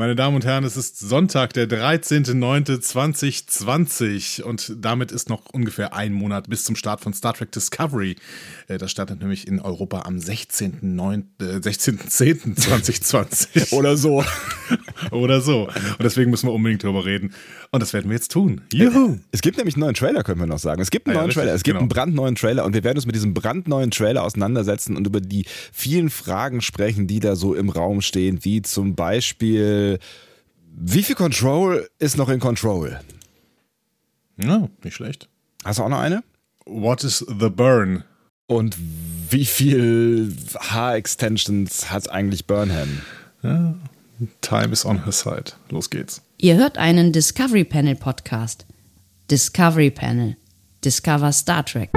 Meine Damen und Herren, es ist Sonntag, der 13.09.2020 und damit ist noch ungefähr ein Monat bis zum Start von Star Trek Discovery. Äh, das startet nämlich in Europa am 16.10.2020. Äh, Oder so. Oder so. Und deswegen müssen wir unbedingt drüber reden. Und das werden wir jetzt tun. Juhu. Es gibt nämlich einen neuen Trailer, können wir noch sagen. Es gibt einen Ah ja, neuen richtig, Trailer. Es gibt genau. einen brandneuen Trailer und wir werden uns mit diesem brandneuen Trailer auseinandersetzen und über die vielen Fragen sprechen, die da so im Raum stehen, wie zum Beispiel, wie viel Control ist noch in Control? Ja, nicht schlecht. Hast du auch noch eine? What is the burn? Und wie viel Haarextensions hat eigentlich Burnham? Time is on her side. Los geht's. Ihr hört einen Discovery Panel Podcast. Discovery Panel. Discover Star Trek.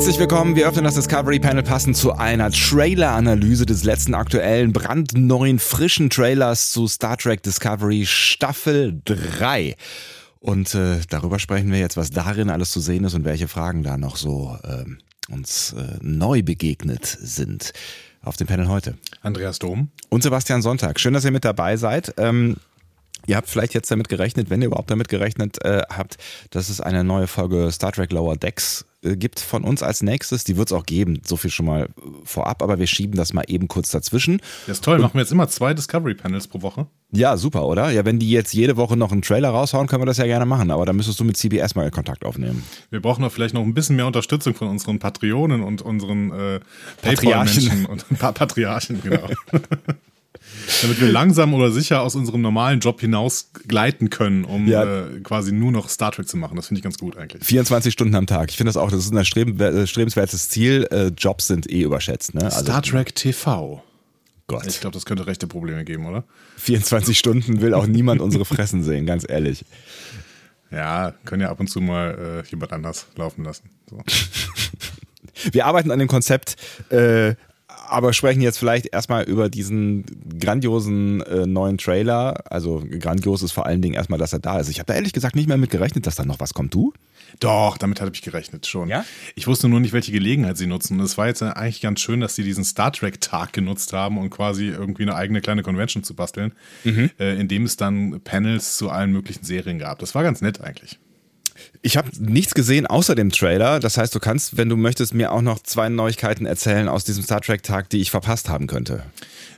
Herzlich willkommen, wir öffnen das Discovery Panel passend zu einer Trailer-Analyse des letzten aktuellen, brandneuen, frischen Trailers zu Star Trek Discovery Staffel 3. Und äh, darüber sprechen wir jetzt, was darin alles zu sehen ist und welche Fragen da noch so ähm, uns äh, neu begegnet sind auf dem Panel heute. Andreas Dom. Und Sebastian Sonntag. Schön, dass ihr mit dabei seid. Ähm, ihr habt vielleicht jetzt damit gerechnet, wenn ihr überhaupt damit gerechnet äh, habt, dass es eine neue Folge Star Trek Lower Decks äh, gibt von uns als nächstes. Die wird es auch geben, so viel schon mal äh, vorab, aber wir schieben das mal eben kurz dazwischen. Das ist toll. Machen wir jetzt immer zwei Discovery Panels pro Woche. Ja, super, oder? Ja, wenn die jetzt jede Woche noch einen Trailer raushauen, können wir das ja gerne machen, aber da müsstest du mit CBS mal Kontakt aufnehmen. Wir brauchen doch vielleicht noch ein bisschen mehr Unterstützung von unseren Patreonen und unseren äh, Patriarchen. Und pa Patriarchen, genau. Damit wir langsam oder sicher aus unserem normalen Job hinaus gleiten können, um Ja. äh, quasi nur noch Star Trek zu machen. Das finde ich ganz gut eigentlich. 24 Stunden am Tag. Ich finde das auch, das ist ein äh, erstrebenswertes Ziel. Äh, Jobs sind eh überschätzt, ne? Also, Star Trek TV. Gott. Ich glaube, das könnte rechte Probleme geben, oder? 24 Stunden will auch niemand unsere Fressen sehen, ganz ehrlich. Ja, können ja ab und zu mal äh, jemand anders laufen lassen. So. Wir arbeiten an dem Konzept, äh, aber sprechen jetzt vielleicht erstmal über diesen grandiosen äh, neuen Trailer. Also grandios ist vor allen Dingen erstmal, dass er da ist. Ich habe da ehrlich gesagt nicht mehr mit gerechnet, dass da noch was kommt. Du? Doch, damit habe ich gerechnet schon. Ja? Ich wusste nur nicht, welche Gelegenheit sie nutzen. Und es war jetzt eigentlich ganz schön, dass sie diesen Star Trek-Tag genutzt haben, um quasi irgendwie eine eigene kleine Convention zu basteln, äh, in dem es dann Panels zu allen möglichen Serien gab. Das war ganz nett eigentlich. Ich habe nichts gesehen außer dem Trailer. Das heißt, du kannst, wenn du möchtest, mir auch noch zwei Neuigkeiten erzählen aus diesem Star Trek-Tag, die ich verpasst haben könnte.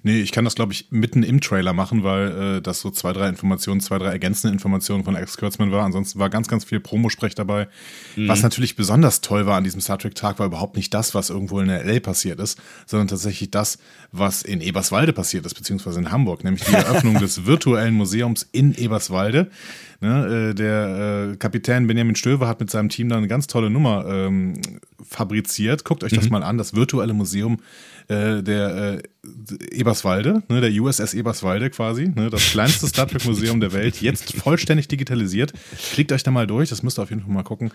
Nee, ich kann das, glaube ich, mitten im Trailer machen, weil äh, das so zwei, drei Informationen, zwei, drei ergänzende Informationen von Alex Kurtzman war. Ansonsten war ganz, ganz viel Promosprech dabei. Was natürlich besonders toll war an diesem Star Trek-Tag, war überhaupt nicht das, was irgendwo in der L passiert ist, sondern tatsächlich das, was in Eberswalde passiert ist, beziehungsweise in Hamburg, nämlich die Eröffnung des virtuellen Museums in Eberswalde. Ne, äh, der äh, Kapitän Benjamin Stöver hat mit seinem Team da eine ganz tolle Nummer ähm, fabriziert. Guckt euch das mal an, das virtuelle Museum äh, der äh, Eberswalde, ne, der USS Eberswalde quasi, ne, das kleinste Star Trek Museum der Welt, jetzt vollständig digitalisiert. Klickt euch da mal durch, das müsst ihr auf jeden Fall mal gucken.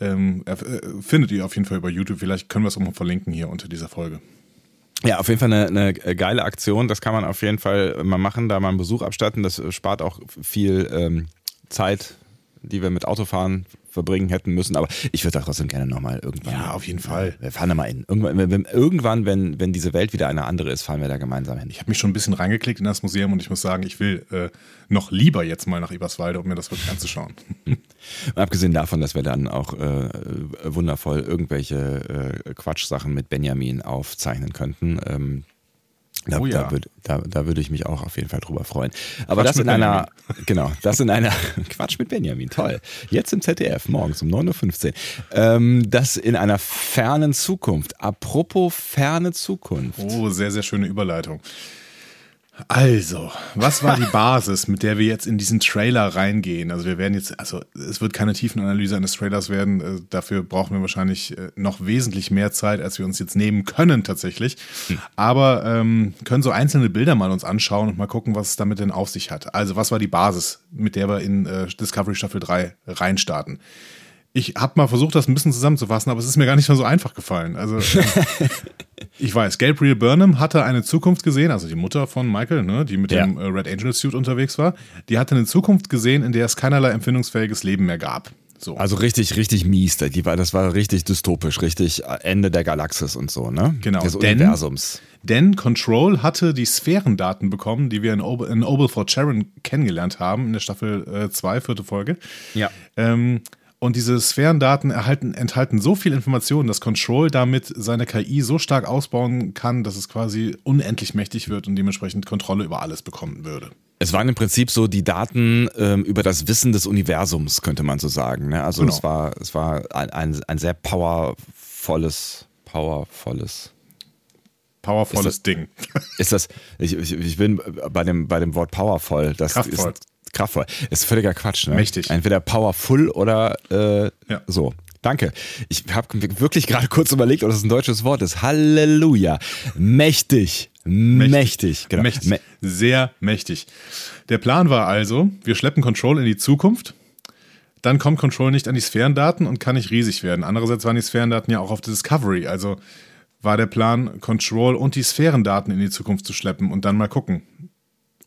Ähm, äh, findet ihr auf jeden Fall über YouTube. Vielleicht können wir es auch mal verlinken hier unter dieser Folge. Ja, auf jeden Fall eine, eine geile Aktion. Das kann man auf jeden Fall mal machen, da mal einen Besuch abstatten. Das spart auch viel ähm, Zeit, die wir mit Autofahren verbringen hätten müssen. Aber ich würde da trotzdem gerne nochmal irgendwann. Ja, auf jeden Fall. Wir fahren da mal hin. Irgendwann, wenn, wenn, irgendwann, wenn, wenn diese Welt wieder eine andere ist, fahren wir da gemeinsam hin. Ich habe mich schon ein bisschen reingeklickt in das Museum und ich muss sagen, ich will äh, noch lieber jetzt mal nach Eberswalde, um mir das wirklich anzuschauen. Und abgesehen davon, dass wir dann auch äh, wundervoll irgendwelche äh, Quatschsachen mit Benjamin aufzeichnen könnten. Ähm, da, Oh ja. da, würd, da, da würde ich mich auch auf jeden Fall drüber freuen. Aber Quatsch das in einer, genau, das in einer, Quatsch mit Benjamin, toll. Jetzt im ZDF, morgens um 9.15 Uhr. Ähm, das in einer fernen Zukunft. Apropos ferne Zukunft. Oh, sehr, sehr schöne Überleitung. Also, was war die Basis, mit der wir jetzt in diesen Trailer reingehen? Also wir werden jetzt, also es wird keine Tiefenanalyse eines Trailers werden. Äh, Dafür brauchen wir wahrscheinlich äh, noch wesentlich mehr Zeit, als wir uns jetzt nehmen können tatsächlich. Aber ähm, können so einzelne Bilder mal uns anschauen und mal gucken, was es damit denn auf sich hat. Also was war die Basis, mit der wir in äh, Discovery Staffel 3 reinstarten? Ich habe mal versucht, das ein bisschen zusammenzufassen, aber es ist mir gar nicht mal so einfach gefallen. Also ich weiß, Gabriel Burnham hatte eine Zukunft gesehen, also die Mutter von Michael, ne, die mit Ja. dem äh, Red Angel Suit unterwegs war. Die hatte eine Zukunft gesehen, in der es keinerlei empfindungsfähiges Leben mehr gab. So. Also richtig, richtig mies. Das war richtig dystopisch, richtig Ende der Galaxis und so, ne? Genau, Des denn- Universums. Denn Control hatte die Sphärendaten bekommen, die wir in, Ob in Oglethorpe Sharon kennengelernt haben, in der Staffel 2, vierte Folge. Ja. Ähm, und diese Sphärendaten erhalten, enthalten so viel Informationen, dass Control damit seine KI so stark ausbauen kann, dass es quasi unendlich mächtig wird und dementsprechend Kontrolle über alles bekommen würde. Es waren im Prinzip so die Daten ähm, über das Wissen des Universums, könnte man so sagen. Ne? Also Genau. es war, es war ein, ein, ein sehr powervolles, powervolles. Powervolles Ist Ding. Ist das, ich, ich, ich bin bei dem, bei dem Wort powervoll. Das Kraftvoll. Ist, kraftvoll. Ist völliger Quatsch, ne? Mächtig. Entweder powerful oder äh, Ja. so. Danke. Ich habe wirklich gerade kurz überlegt, ob das ein deutsches Wort ist. Halleluja. Mächtig. Mächtig. Genau. Mächtig. Mä- Sehr mächtig. Der Plan war also, wir schleppen Control in die Zukunft. Dann kommt Control nicht an die Sphärendaten und kann nicht riesig werden. Andererseits waren die Sphärendaten ja auch auf der Discovery. Also war der Plan, Control und die Sphärendaten in die Zukunft zu schleppen und dann mal gucken.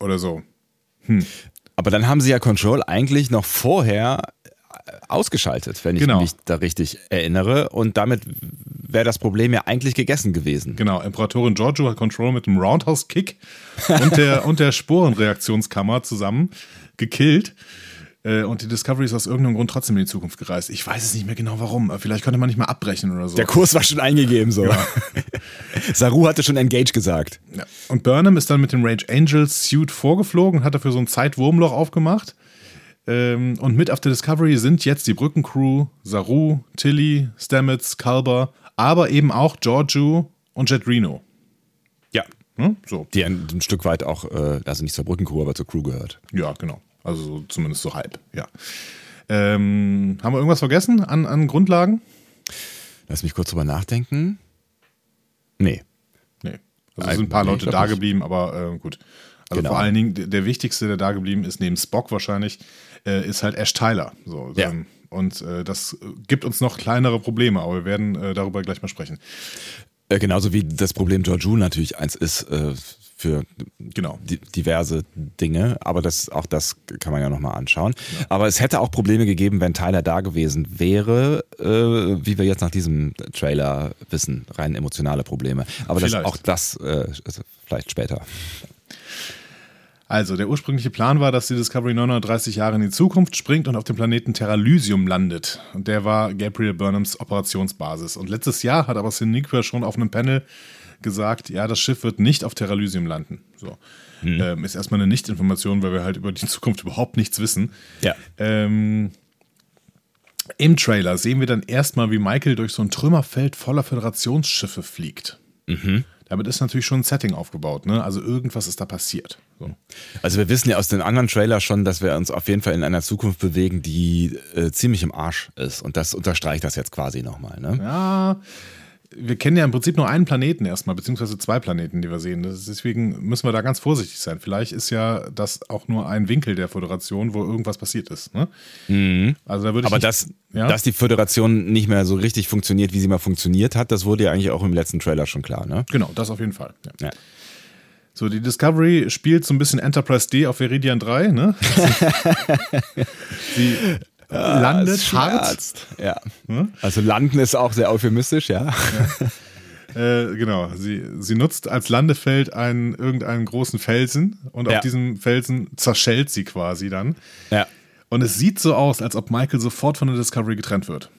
Oder so. Aber dann haben sie ja Control eigentlich noch vorher äh, ausgeschaltet, wenn ich Genau. mich da richtig erinnere. Und damit wäre das Problem ja eigentlich gegessen gewesen. Genau, Imperatorin Giorgio hat Control mit dem Roundhouse-Kick und der, und der Sporenreaktionskammer zusammen gekillt. Äh, Und die Discovery ist aus irgendeinem Grund trotzdem in die Zukunft gereist. Ich weiß es nicht mehr genau warum. Vielleicht konnte man nicht mal abbrechen oder so. Der Kurs war schon eingegeben so. Saru hatte schon Engage gesagt. Ja. Und Burnham ist dann mit dem Rage Angel Suit vorgeflogen und hat dafür so ein Zeitwurmloch aufgemacht. Ähm, und mit auf der Discovery sind jetzt die Brückencrew, Saru, Tilly, Stamets, Kalber, aber eben auch Giorgio und Jet Reno. Ja. Hm? So. Die ein, ein Stück weit auch, äh, also nicht zur Brückencrew, aber zur Crew gehört. Ja, genau. Also so, zumindest so halb, ja. Ähm, haben wir irgendwas vergessen an, an Grundlagen? Lass mich kurz drüber nachdenken. Nee. Nee. Also es sind ein paar Nee, Leute da geblieben, aber äh, gut. Also Genau. vor allen Dingen, der, der wichtigste, der da geblieben ist, neben Spock wahrscheinlich, äh, ist halt Ash Tyler. So, Ja. ähm, und äh, das gibt uns noch kleinere Probleme, aber wir werden äh, darüber gleich mal sprechen. Äh, genauso wie das Problem Georgiou natürlich eins ist äh, für Genau. di diverse Dinge, aber das, auch das kann man ja nochmal anschauen. Aber es hätte auch Probleme gegeben, wenn Tyler da gewesen wäre, äh, wie wir jetzt nach diesem Trailer wissen, rein emotionale Probleme. Aber das, auch das äh, vielleicht später. Also, der ursprüngliche Plan war, dass die Discovery 930 Jahre in die Zukunft springt und auf dem Planeten Terralysium landet. Und der war Gabriel Burnhams Operationsbasis. Und letztes Jahr hat aber Sinequa schon auf einem Panel gesagt, ja, das Schiff wird nicht auf Terralysium landen. So. Ähm, ist erstmal eine Nicht-Information, weil wir halt über die Zukunft überhaupt nichts wissen. Ja. Ähm, Im Trailer sehen wir dann erstmal, wie Michael durch so ein Trümmerfeld voller Föderationsschiffe fliegt. Damit ist natürlich schon ein Setting aufgebaut, ne? Also irgendwas ist da passiert. So. Also wir wissen ja aus den anderen Trailers schon, dass wir uns auf jeden Fall in einer Zukunft bewegen, die äh, ziemlich im Arsch ist. Und das unterstreicht das jetzt quasi nochmal. Ne? Ja, wir kennen ja im Prinzip nur einen Planeten erstmal, beziehungsweise zwei Planeten, die wir sehen. Ist, deswegen müssen wir da ganz vorsichtig sein. Vielleicht ist ja das auch nur ein Winkel der Föderation, wo irgendwas passiert ist. Ne? Also da würde ich Aber nicht- dass, ja? dass die Föderation nicht mehr so richtig funktioniert, wie sie mal funktioniert hat, das wurde ja eigentlich auch im letzten Trailer schon klar. Ne? Genau, das auf jeden Fall. Ja. Ja. So, die Discovery spielt so ein bisschen Enterprise D auf Veridian 3, ne? Sie landet Es hart. Ja. Also landen ist auch sehr euphemistisch, ja. Äh, genau, sie, sie nutzt als Landefeld einen, irgendeinen großen Felsen und Ja. auf diesem Felsen zerschellt sie quasi dann. Ja. Und es sieht so aus, als ob Michael sofort von der Discovery getrennt wird.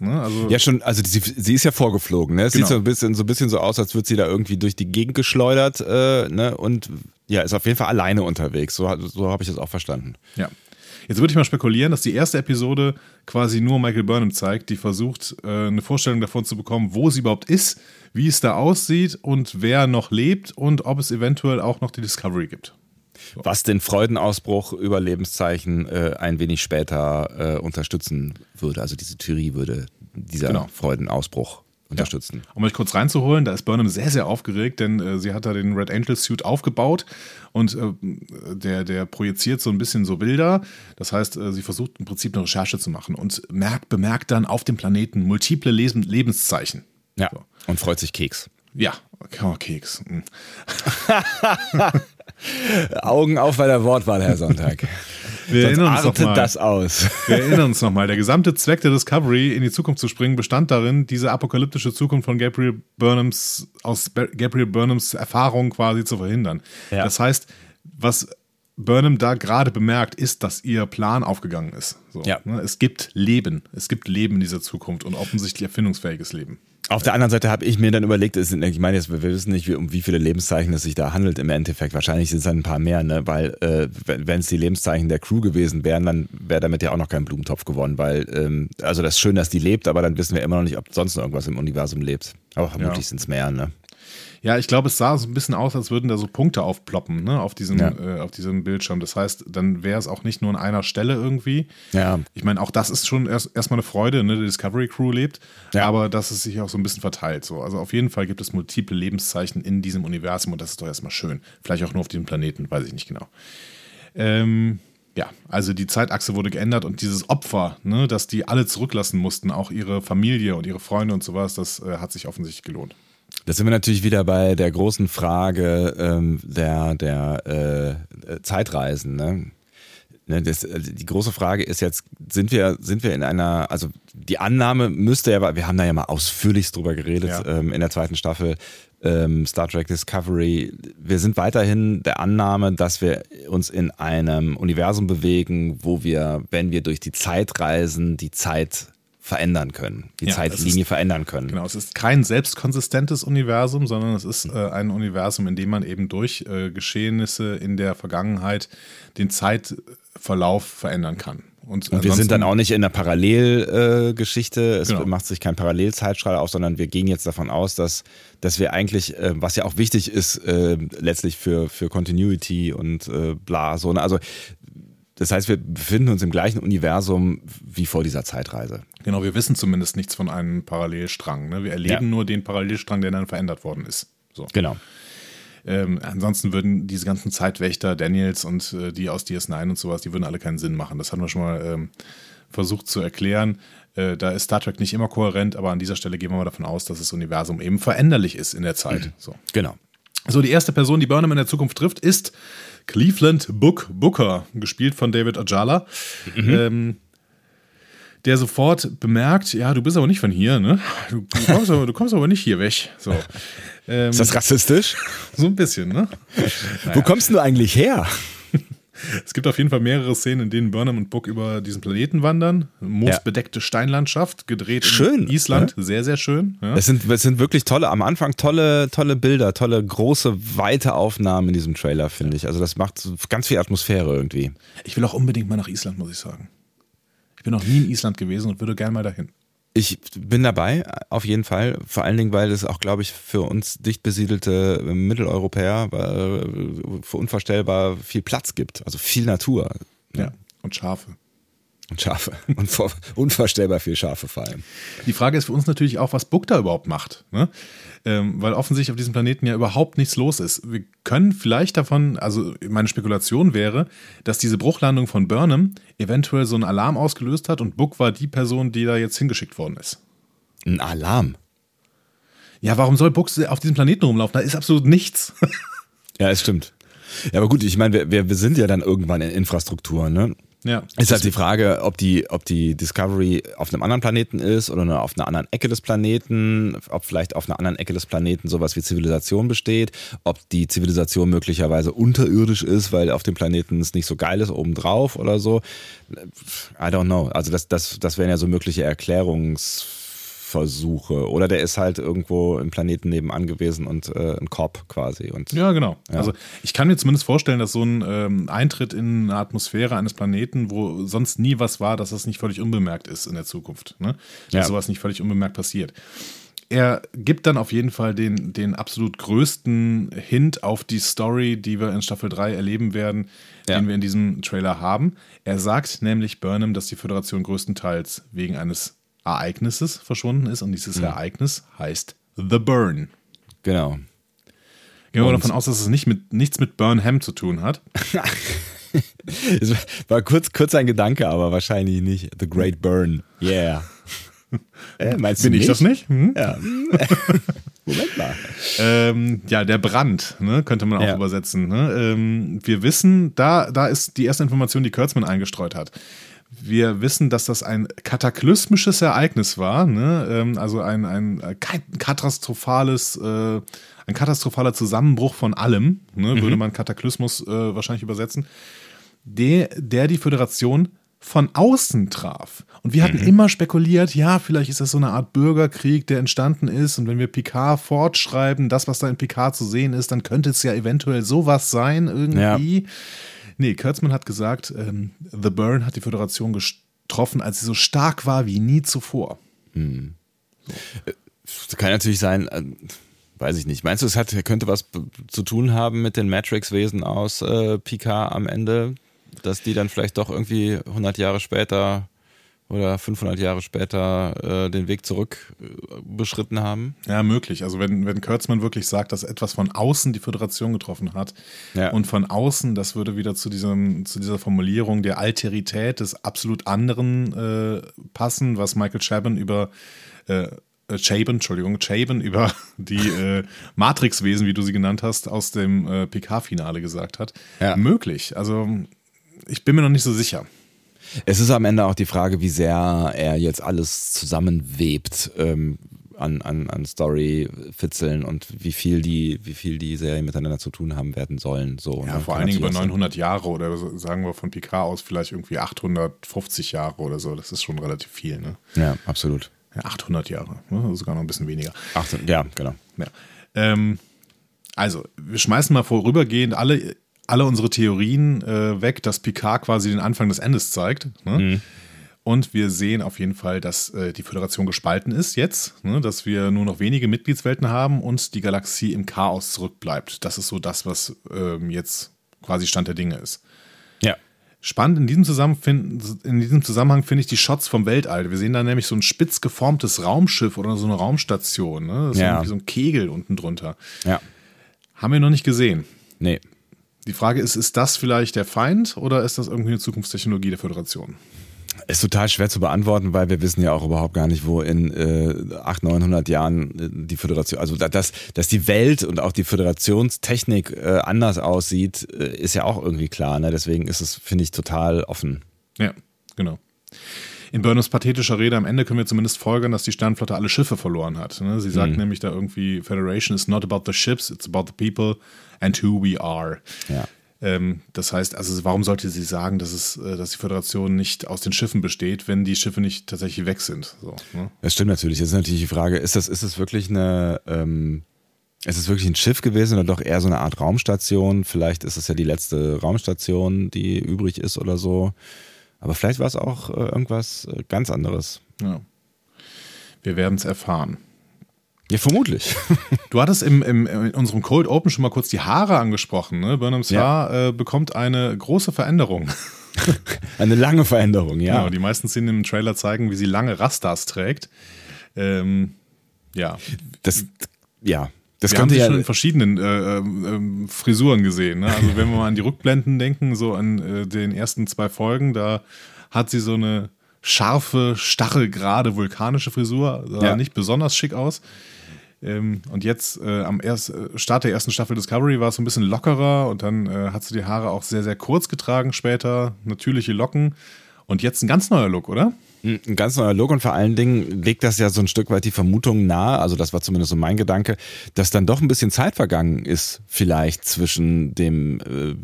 Ne? Also, Ja, schon, also sie, sie ist ja vorgeflogen, ne? Es Genau. sieht so ein, bisschen, so ein bisschen so aus, als würde sie da irgendwie durch die Gegend geschleudert, äh, ne? Und ja, ist auf jeden Fall alleine unterwegs. So, so habe ich das auch verstanden. ja. Jetzt würde ich mal spekulieren, dass die erste Episode quasi nur Michael Burnham zeigt, die versucht, äh, eine Vorstellung davon zu bekommen, wo sie überhaupt ist, wie es da aussieht und wer noch lebt und ob es eventuell auch noch die Discovery gibt. Was den Freudenausbruch über Lebenszeichen äh, ein wenig später äh, unterstützen würde. Also diese Theorie würde dieser Genau. Freudenausbruch unterstützen. Um euch kurz reinzuholen, da ist Burnham sehr, sehr aufgeregt, denn äh, sie hat da den Red Angel Suit aufgebaut und äh, der, der projiziert so ein bisschen so Bilder. Das heißt, äh, sie versucht im Prinzip eine Recherche zu machen und merkt, bemerkt dann auf dem Planeten multiple Les Lebenszeichen. Ja. So. Und freut sich Keks. Ja, oh, Keks. Mhm. Augen auf bei der Wortwahl, Herr Sonntag. Wir Sonst erinnern uns noch mal, das aus. Wir erinnern uns nochmal. Der gesamte Zweck der Discovery, in die Zukunft zu springen, bestand darin, diese apokalyptische Zukunft von Gabriel Burnhams, aus Gabriel Burnhams Erfahrung quasi zu verhindern. Ja. Das heißt, was Burnham da gerade bemerkt, ist, dass ihr Plan aufgegangen ist. So, ja. ne? Es gibt Leben. Es gibt Leben in dieser Zukunft und offensichtlich erfindungsfähiges Leben. Auf der anderen Seite habe ich mir dann überlegt, ist, ich meine, jetzt, wir wissen nicht, wie, um wie viele Lebenszeichen es sich da handelt im Endeffekt. Wahrscheinlich sind es dann ein paar mehr, ne? weil äh, wenn es die Lebenszeichen der Crew gewesen wären, dann wäre damit ja auch noch kein Blumentopf gewonnen, weil, ähm, also das ist schön, dass die lebt, aber dann wissen wir immer noch nicht, ob sonst noch irgendwas im Universum lebt. Aber vermutlich ja. sind es mehr, ne? Ja, ich glaube, es sah so ein bisschen aus, als würden da so Punkte aufploppen, ne, auf diesem, ja. äh, auf diesem Bildschirm. Das heißt, dann wäre es auch nicht nur an einer Stelle irgendwie. Ja. Ich meine, auch das ist schon erst erstmal eine Freude, ne, die Discovery Crew lebt, ja. aber dass es sich auch so ein bisschen verteilt. So. Also auf jeden Fall gibt es multiple Lebenszeichen in diesem Universum und das ist doch erstmal schön. Vielleicht auch nur auf diesem Planeten, weiß ich nicht genau. Ähm, ja, also die Zeitachse wurde geändert und dieses Opfer, ne, dass die alle zurücklassen mussten, auch ihre Familie und ihre Freunde und sowas, das äh, hat sich offensichtlich gelohnt. Da sind wir natürlich wieder bei der großen Frage ähm, der, der äh, Zeitreisen. Ne? Ne, das, äh, die große Frage ist jetzt, sind wir, sind wir in einer, also die Annahme müsste ja, wir haben da ja mal ausführlichst drüber geredet ja. ähm, in der zweiten Staffel ähm, Star Trek Discovery. Wir sind weiterhin der Annahme, dass wir uns in einem Universum bewegen, wo wir, wenn wir durch die Zeit reisen, die Zeit verändern können, die ja, Zeitlinie ist, verändern können. Genau, es ist kein selbstkonsistentes Universum, sondern es ist äh, ein Universum, in dem man eben durch äh, Geschehnisse in der Vergangenheit den Zeitverlauf verändern kann. Und, und wir sind dann auch nicht in einer Parallelgeschichte, äh, es genau. macht sich kein Parallelzeitstrahl auf, sondern wir gehen jetzt davon aus, dass, dass wir eigentlich, äh, was ja auch wichtig ist, äh, letztlich für, für Continuity und äh, bla, so, ne? also das heißt, wir befinden uns im gleichen Universum wie vor dieser Zeitreise. Genau, wir wissen zumindest nichts von einem Parallelstrang. Ne? Wir erleben ja. nur den Parallelstrang, der dann verändert worden ist. So. Genau. Ähm, ansonsten würden diese ganzen Zeitwächter, Daniels und äh, die aus DS9 und sowas, die würden alle keinen Sinn machen. Das haben wir schon mal ähm, versucht zu erklären. Äh, da ist Star Trek nicht immer kohärent, aber an dieser Stelle gehen wir mal davon aus, dass das Universum eben veränderlich ist in der Zeit. Mhm. So. Genau. So, die erste Person, die Burnham in der Zukunft trifft, ist Cleveland Book Booker, gespielt von David Ajala. Mhm. Ähm, der sofort bemerkt, ja, du bist aber nicht von hier, ne? Du, du, kommst, aber, du kommst aber nicht hier weg. So. Ähm, ist das rassistisch? So ein bisschen, ne? Naja. Wo kommst du eigentlich her? Es gibt auf jeden Fall mehrere Szenen, in denen Burnham und Book über diesen Planeten wandern. Moosbedeckte ja. Steinlandschaft, gedreht schön, in Island. Ja? Sehr, sehr schön. Ja. Es, sind, es sind wirklich tolle, am Anfang tolle, tolle Bilder, tolle, große, weite Aufnahmen in diesem Trailer, finde ich. Also das macht ganz viel Atmosphäre irgendwie. Ich will auch unbedingt mal nach Island, muss ich sagen. Ich bin noch nie in Island gewesen und würde gerne mal dahin. Ich bin dabei, auf jeden Fall. Vor allen Dingen, weil es auch, glaube ich, für uns dicht besiedelte Mitteleuropäer äh, für unvorstellbar viel Platz gibt. Also viel Natur. Ja, und Schafe. Und Schafe. Und unvorstellbar viel Schafe vor allem. Die Frage ist für uns natürlich auch, was Buck da überhaupt macht. Ne? Ähm, weil offensichtlich auf diesem Planeten ja überhaupt nichts los ist. Wir können vielleicht davon, also meine Spekulation wäre, dass diese Bruchlandung von Burnham eventuell so einen Alarm ausgelöst hat und Buck war die Person, die da jetzt hingeschickt worden ist. Ein Alarm? Ja, warum soll Buck auf diesem Planeten rumlaufen? Da ist absolut nichts. ja, es stimmt. Ja, aber gut, ich meine, wir, wir sind ja dann irgendwann in Infrastruktur, ne? Ja. Ist halt die Frage, ob die, ob die Discovery auf einem anderen Planeten ist oder auf einer anderen Ecke des Planeten, ob vielleicht auf einer anderen Ecke des Planeten sowas wie Zivilisation besteht, ob die Zivilisation möglicherweise unterirdisch ist, weil auf dem Planeten es nicht so geil ist obendrauf oder so. I don't know. Also das, das, das wären ja so mögliche Erklärungs Versuche. Oder der ist halt irgendwo im Planeten nebenan gewesen und äh, ein Korb quasi. Und, ja, genau. Ja. Also ich kann mir zumindest vorstellen, dass so ein ähm, Eintritt in eine Atmosphäre eines Planeten, wo sonst nie was war, dass das nicht völlig unbemerkt ist in der Zukunft. Ne? Dass ja. sowas nicht völlig unbemerkt passiert. Er gibt dann auf jeden Fall den, den absolut größten Hint auf die Story, die wir in Staffel 3 erleben werden, ja. den wir in diesem Trailer haben. Er sagt nämlich Burnham, dass die Föderation größtenteils wegen eines Ereignisses verschwunden ist und dieses mhm. Ereignis heißt The Burn. Genau. Gehen wir davon aus, dass es nicht mit, nichts mit Burnham zu tun hat. es war kurz, kurz ein Gedanke, aber wahrscheinlich nicht. The Great Burn. Yeah. Äh, meinst Bin ich das nicht? Hm? Ja. Moment mal. Ähm, ja, der Brand, ne, könnte man auch ja. übersetzen. Ne? Ähm, wir wissen, da, da ist die erste Information, die Kurtzman eingestreut hat. Wir wissen, dass das ein kataklysmisches Ereignis war, ne? Ähm, also ein, ein katastrophales, äh, ein katastrophaler Zusammenbruch von allem, ne? mhm. würde man Kataklysmus äh, wahrscheinlich übersetzen, der, der die Föderation von außen traf. Und wir hatten mhm. immer spekuliert, ja, vielleicht ist das so eine Art Bürgerkrieg, der entstanden ist. Und wenn wir Picard fortschreiben, das, was da in Picard zu sehen ist, dann könnte es ja eventuell sowas sein irgendwie. Ja. Nee, Kurtzman hat gesagt, ähm, The Burn hat die Föderation getroffen, als sie so stark war wie nie zuvor. Mhm. So. Kann natürlich sein, äh, weiß ich nicht. Meinst du, es hat, könnte was zu tun haben mit den Matrix-Wesen aus äh, Picard am Ende? dass die dann vielleicht doch irgendwie 100 Jahre später oder 500 Jahre später äh, den Weg zurück äh, beschritten haben? Ja, möglich. Also wenn, wenn Kurtzman wirklich sagt, dass etwas von außen die Föderation getroffen hat ja. und von außen, das würde wieder zu, diesem, zu dieser Formulierung der Alterität des absolut anderen äh, passen, was Michael Chabon über äh, äh Chabon, Entschuldigung, Chabon über die äh, Matrix-Wesen, wie du sie genannt hast, aus dem äh, PK-Finale gesagt hat. Ja. Möglich. Also ich bin mir noch nicht so sicher. Es ist am Ende auch die Frage, wie sehr er jetzt alles zusammenwebt ähm, an, an, an Story-Fitzeln und wie viel, die, wie viel die Serien miteinander zu tun haben werden sollen. So, ja, ne? vor allen Dingen über 900 Jahre oder sagen wir von Picard aus vielleicht irgendwie 850 Jahre oder so. Das ist schon relativ viel. Ne? Ja, absolut. Ja, 800 Jahre, ne? sogar noch ein bisschen weniger. 800, ja, genau. Ja. Ähm, also, wir schmeißen mal vorübergehend alle alle unsere Theorien äh, weg, dass Picard quasi den Anfang des Endes zeigt. Ne? Mhm. Und wir sehen auf jeden Fall, dass äh, die Föderation gespalten ist jetzt, ne? dass wir nur noch wenige Mitgliedswelten haben und die Galaxie im Chaos zurückbleibt. Das ist so das, was ähm, jetzt quasi Stand der Dinge ist. Ja. Spannend in diesem, in diesem Zusammenhang finde ich die Shots vom Weltall. Wir sehen da nämlich so ein spitz geformtes Raumschiff oder so eine Raumstation. Ne? Das ist ja. irgendwie so ein Kegel unten drunter. Ja. Haben wir noch nicht gesehen. Nee. Die Frage ist, ist das vielleicht der Feind oder ist das irgendwie eine Zukunftstechnologie der Föderation? Ist total schwer zu beantworten, weil wir wissen ja auch überhaupt gar nicht, wo in äh, 800, 900 Jahren äh, die Föderation, also dass, dass die Welt und auch die Föderationstechnik äh, anders aussieht, äh, ist ja auch irgendwie klar. Ne? Deswegen ist es, finde ich, total offen. Ja, genau. In Burnhams pathetischer Rede am Ende können wir zumindest folgern, dass die Sternflotte alle Schiffe verloren hat. Ne? Sie sagt mhm. nämlich da irgendwie, Federation is not about the ships, it's about the people and who we are. Ja. Ähm, das heißt, also warum sollte sie sagen, dass, es, äh, dass die Föderation nicht aus den Schiffen besteht, wenn die Schiffe nicht tatsächlich weg sind? So, ne? Das stimmt natürlich. Jetzt ist natürlich die Frage, ist das, ist das wirklich eine, ähm, ist es wirklich ein Schiff gewesen oder doch eher so eine Art Raumstation? Vielleicht ist es ja die letzte Raumstation, die übrig ist oder so. Aber vielleicht war es auch äh, irgendwas äh, ganz anderes. Ja. Wir werden es erfahren. Ja, vermutlich. Du hattest im, im, in unserem Cold Open schon mal kurz die Haare angesprochen. Ne? Burnhams ja. Haar äh, bekommt eine große Veränderung. eine lange Veränderung, ja. Genau, die meisten Szenen im Trailer zeigen, wie sie lange Rastas trägt. Ähm, ja. Das, ja. Das wir haben sie ja schon in verschiedenen äh, äh, Frisuren gesehen. Ne? Also wenn wir mal an die Rückblenden denken, so an äh, den ersten zwei Folgen, da hat sie so eine scharfe, stachelgerade vulkanische Frisur. Sah ja. nicht besonders schick aus. Ähm, und jetzt äh, am erst, äh, Start der ersten Staffel Discovery war es so ein bisschen lockerer und dann äh, hat sie die Haare auch sehr, sehr kurz getragen später, natürliche Locken. Und jetzt ein ganz neuer Look, oder? Ein ganz neuer Look und vor allen Dingen legt das ja so ein Stück weit die Vermutung nahe, also das war zumindest so mein Gedanke, dass dann doch ein bisschen Zeit vergangen ist, vielleicht zwischen dem äh,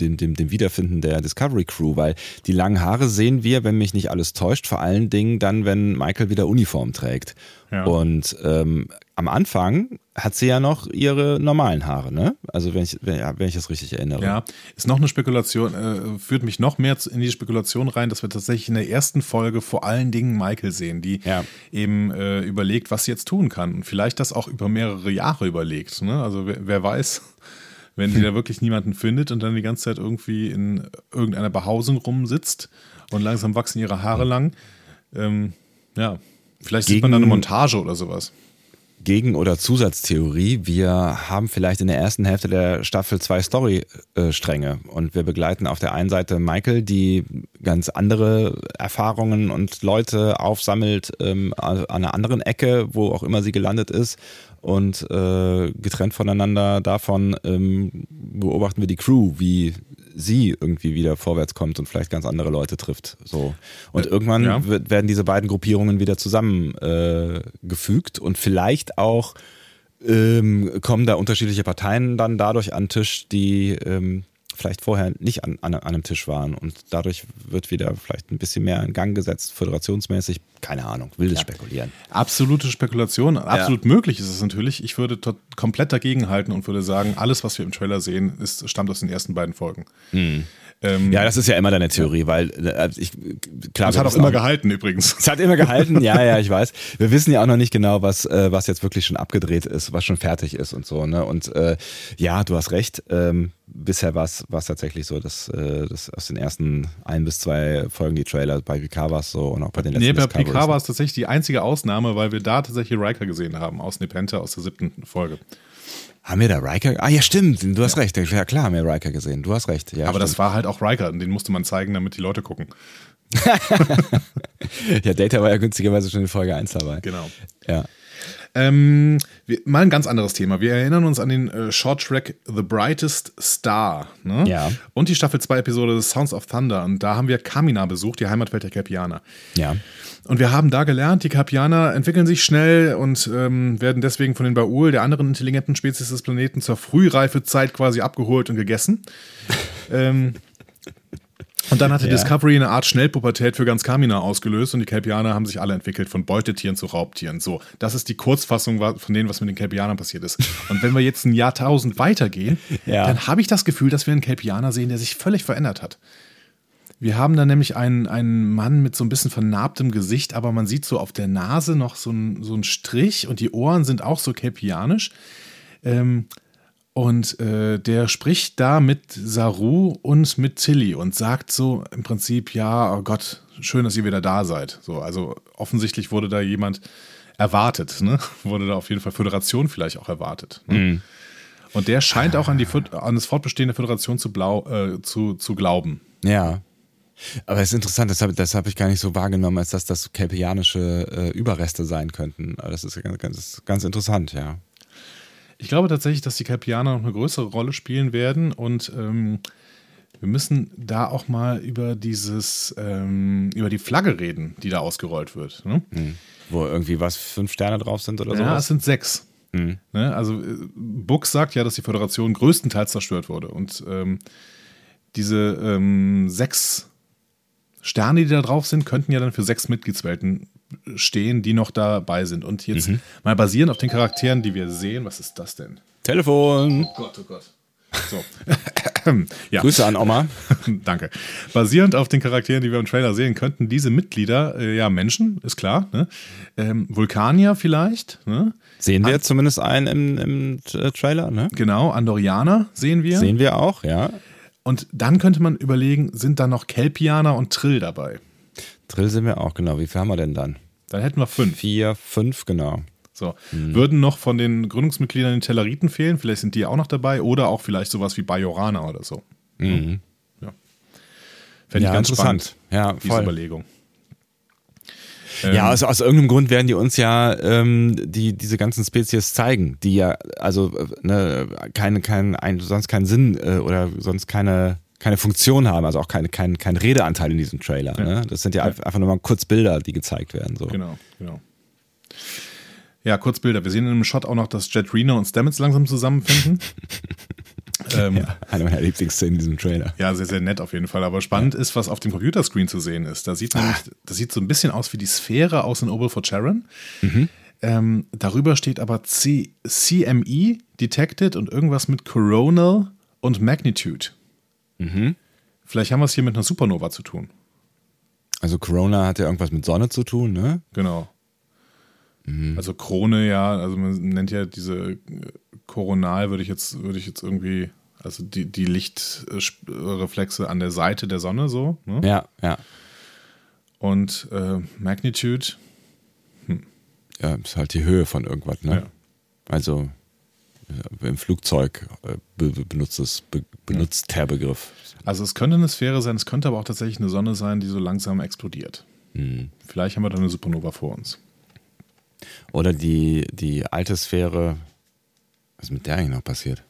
dem, dem, dem Wiederfinden der Discovery Crew, weil die langen Haare sehen wir, wenn mich nicht alles täuscht, vor allen Dingen dann, wenn Michael wieder Uniform trägt. Ja. Und ähm, am Anfang hat sie ja noch ihre normalen Haare, ne? Also wenn ich, wenn, wenn ich das richtig erinnere. Ja, ist noch eine Spekulation, äh, führt mich noch mehr in die Spekulation rein, dass wir tatsächlich in der ersten Folge vor allen Dingen Michael sehen, die ja. eben äh, überlegt, was sie jetzt tun kann. Und vielleicht das auch über mehrere Jahre überlegt. Ne? Also wer, wer weiß, wenn sie da wirklich niemanden findet und dann die ganze Zeit irgendwie in irgendeiner Behausung rumsitzt und langsam wachsen ihre Haare lang. Ähm, Ja, vielleicht sieht man dann eine Montage oder sowas. Gegen- oder Zusatztheorie. Wir haben vielleicht in der ersten Hälfte der Staffel zwei Storystränge und wir begleiten auf der einen Seite Michael, die ganz andere Erfahrungen und Leute aufsammelt ähm, an einer anderen Ecke, wo auch immer sie gelandet ist. Und äh, getrennt voneinander davon ähm, beobachten wir die Crew, wie sie irgendwie wieder vorwärts kommt und vielleicht ganz andere Leute trifft. So. Und irgendwann ja. wird, werden diese beiden Gruppierungen wieder zusammengefügt äh, und vielleicht auch ähm, kommen da unterschiedliche Parteien dann dadurch an den Tisch, die ähm, vielleicht vorher nicht an, an, an, einem Tisch waren. Und dadurch wird wieder vielleicht ein bisschen mehr in Gang gesetzt, föderationsmäßig. Keine Ahnung, wildes ja. Spekulieren. Absolute Spekulation. Absolut ja. möglich ist es natürlich. Ich würde komplett dagegen halten und würde sagen, alles, was wir im Trailer sehen, ist, stammt aus den ersten beiden Folgen. Mhm. Ähm, ja, das ist ja immer deine Theorie, ja. weil äh, ich klar. Das hat auch immer gehalten übrigens. Es hat immer gehalten, ja, ja, ich weiß. Wir wissen ja auch noch nicht genau, was, äh, was jetzt wirklich schon abgedreht ist, was schon fertig ist und so. Ne? Und äh, ja, du hast recht. Ähm, bisher war es tatsächlich so, dass, äh, dass aus den ersten ein bis zwei Folgen die Trailer bei PK war es so und auch bei den letzten Nee, bei PK war es tatsächlich die einzige Ausnahme, weil wir da tatsächlich Riker gesehen haben aus Nepente aus der siebten Folge. Haben wir da Riker? Ah ja, stimmt, du hast ja. recht. Ja klar, haben wir Riker gesehen. Du hast recht. Ja, Aber stimmt. das war halt auch Riker, den musste man zeigen, damit die Leute gucken. ja, Data war ja günstigerweise schon in Folge 1 dabei. Genau. Ja. Ähm, wir, mal ein ganz anderes Thema. Wir erinnern uns an den äh, Short Track The Brightest Star. Ne? Ja. Und die Staffel 2 Episode Sounds of Thunder. Und da haben wir Kamina besucht, die Heimatwelt der Capianer. Ja. Und wir haben da gelernt, die Capianer entwickeln sich schnell und ähm, werden deswegen von den Baul, der anderen intelligenten Spezies des Planeten, zur Frühreifezeit quasi abgeholt und gegessen. ähm, und dann hatte ja. Discovery eine Art Schnellpubertät für ganz Kamina ausgelöst und die Kelpianer haben sich alle entwickelt, von Beutetieren zu Raubtieren. So, das ist die Kurzfassung von dem, was mit den Kelpianern passiert ist. Und wenn wir jetzt ein Jahrtausend weitergehen, ja. dann habe ich das Gefühl, dass wir einen Kelpianer sehen, der sich völlig verändert hat. Wir haben da nämlich einen, einen Mann mit so ein bisschen vernarbtem Gesicht, aber man sieht so auf der Nase noch so einen so Strich und die Ohren sind auch so kelpianisch. Ähm, und äh, der spricht da mit Saru und mit Tilly und sagt so im Prinzip, ja, oh Gott, schön, dass ihr wieder da seid. So, also offensichtlich wurde da jemand erwartet, ne? Wurde da auf jeden Fall Föderation vielleicht auch erwartet. Ne? Mm. Und der scheint auch an, die, an das Fortbestehen der Föderation zu, blau, äh, zu, zu glauben. Ja. Aber es ist interessant, das habe das hab ich gar nicht so wahrgenommen, als dass das kelpianische äh, Überreste sein könnten. Aber das ist ganz, ganz, ganz interessant, ja. Ich glaube tatsächlich, dass die Kelpianer noch eine größere Rolle spielen werden und ähm, wir müssen da auch mal über dieses, ähm, über die Flagge reden, die da ausgerollt wird. Ne? Mhm. Wo irgendwie was, fünf Sterne drauf sind oder so? Ja, es sind sechs. Mhm. Ne? Also äh, Books sagt ja, dass die Föderation größtenteils zerstört wurde und ähm, diese ähm, sechs Sterne, die da drauf sind, könnten ja dann für sechs Mitgliedswelten stehen, die noch dabei sind. Und jetzt mhm. mal basierend auf den Charakteren, die wir sehen, was ist das denn? Telefon. Oh Gott, oh Gott. So. ja. Grüße an Oma. Danke. Basierend auf den Charakteren, die wir im Trailer sehen, könnten diese Mitglieder, äh, ja, Menschen, ist klar, ne? ähm, Vulkanier vielleicht. Ne? Sehen wir An zumindest einen im, im äh, Trailer, ne? Genau, Andorianer sehen wir. Sehen wir auch, ja. Und dann könnte man überlegen, sind da noch Kelpianer und Trill dabei? Trill sind wir auch, genau. Wie viel haben wir denn dann? Dann hätten wir fünf. Vier, fünf, genau. So. Mhm. Würden noch von den Gründungsmitgliedern die Telleriten fehlen? Vielleicht sind die auch noch dabei oder auch vielleicht sowas wie Bajorana oder so. Mhm. Ja. Fände ja, ich ganz spannend, ja, diese voll. Überlegung. Ja, also aus irgendeinem Grund werden die uns ja ähm, die, diese ganzen Spezies zeigen, die ja also ne, keine, kein, ein, sonst keinen Sinn äh, oder sonst keine keine Funktion haben, also auch keine, kein, kein Redeanteil in diesem Trailer. Ja. Ne? Das sind ja, ja, einfach nur mal kurz Bilder, die gezeigt werden. So. Genau, genau. Ja, kurz Bilder. Wir sehen in einem Shot auch noch, dass Jet Reno und Stamets langsam zusammenfinden. ähm, ja, eine meiner Lieblingsszenen in diesem Trailer. Ja, sehr, sehr nett auf jeden Fall. Aber spannend ja. ist, was auf dem Computerscreen zu sehen ist. Da sieht ah. nämlich, das sieht so ein bisschen aus wie die Sphäre aus in Oval for Charon. Mhm. Ähm, darüber steht aber C CME, Detected und irgendwas mit Coronal und Magnitude. Mhm. Vielleicht haben wir es hier mit einer Supernova zu tun. Also Corona hat ja irgendwas mit Sonne zu tun, ne? Genau. Mhm. Also Krone, ja, also man nennt ja diese Koronal, würde ich jetzt, würde ich jetzt irgendwie, also die, die Lichtreflexe an der Seite der Sonne so. Ne? Ja, ja. Und äh, Magnitude, Ja, ist halt die Höhe von irgendwas, ne? Ja. Also äh, im Flugzeug äh, be benutzt, es, be benutzt der Begriff. Also es könnte eine Sphäre sein, es könnte aber auch tatsächlich eine Sonne sein, die so langsam explodiert. Hm. Vielleicht haben wir da eine Supernova vor uns. Oder die, die alte Sphäre, was ist mit der eigentlich noch passiert?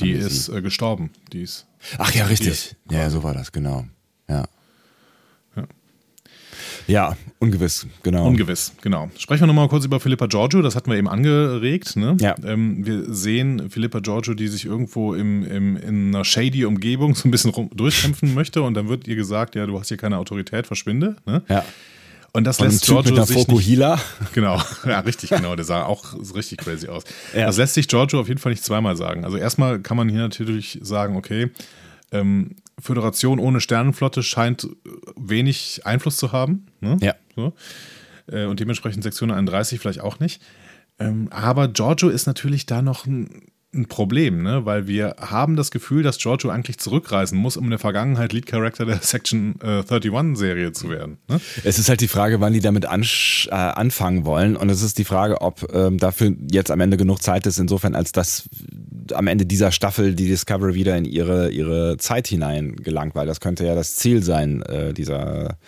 Die ist äh, gestorben. Die ist Ach ja, richtig. Ja, so war das, genau. Ja. Ja, ungewiss, genau. Ungewiss, genau. Sprechen wir nochmal kurz über Philippa Giorgio, das hatten wir eben angeregt. Ne? Ja. Ähm, wir sehen Philippa Giorgio, die sich irgendwo im, im, in einer shady Umgebung so ein bisschen rum, durchkämpfen möchte und dann wird ihr gesagt, ja, du hast hier keine Autorität, verschwinde. Ne? Ja. Und das Von lässt Typ mit Giorgio einer sich nicht, Fokuhila. Genau, ja, richtig, genau. Der sah auch richtig crazy aus. Ja. Das lässt sich Giorgio auf jeden Fall nicht zweimal sagen. Also erstmal kann man hier natürlich sagen, okay, ähm, Föderation ohne Sternenflotte scheint wenig Einfluss zu haben. Ne? Ja. So. Äh, und dementsprechend Sektion 31 vielleicht auch nicht. Ähm, aber Giorgio ist natürlich da noch ein, ein Problem, ne? weil wir haben das Gefühl, dass Giorgio eigentlich zurückreisen muss, um in der Vergangenheit Lead Character der Section äh, 31-Serie zu werden. Ne? Es ist halt die Frage, wann die damit äh, anfangen wollen. Und es ist die Frage, ob ähm, dafür jetzt am Ende genug Zeit ist, insofern als dass am Ende dieser Staffel die Discovery wieder in ihre, ihre Zeit hinein gelangt, weil das könnte ja das Ziel sein, äh, dieser,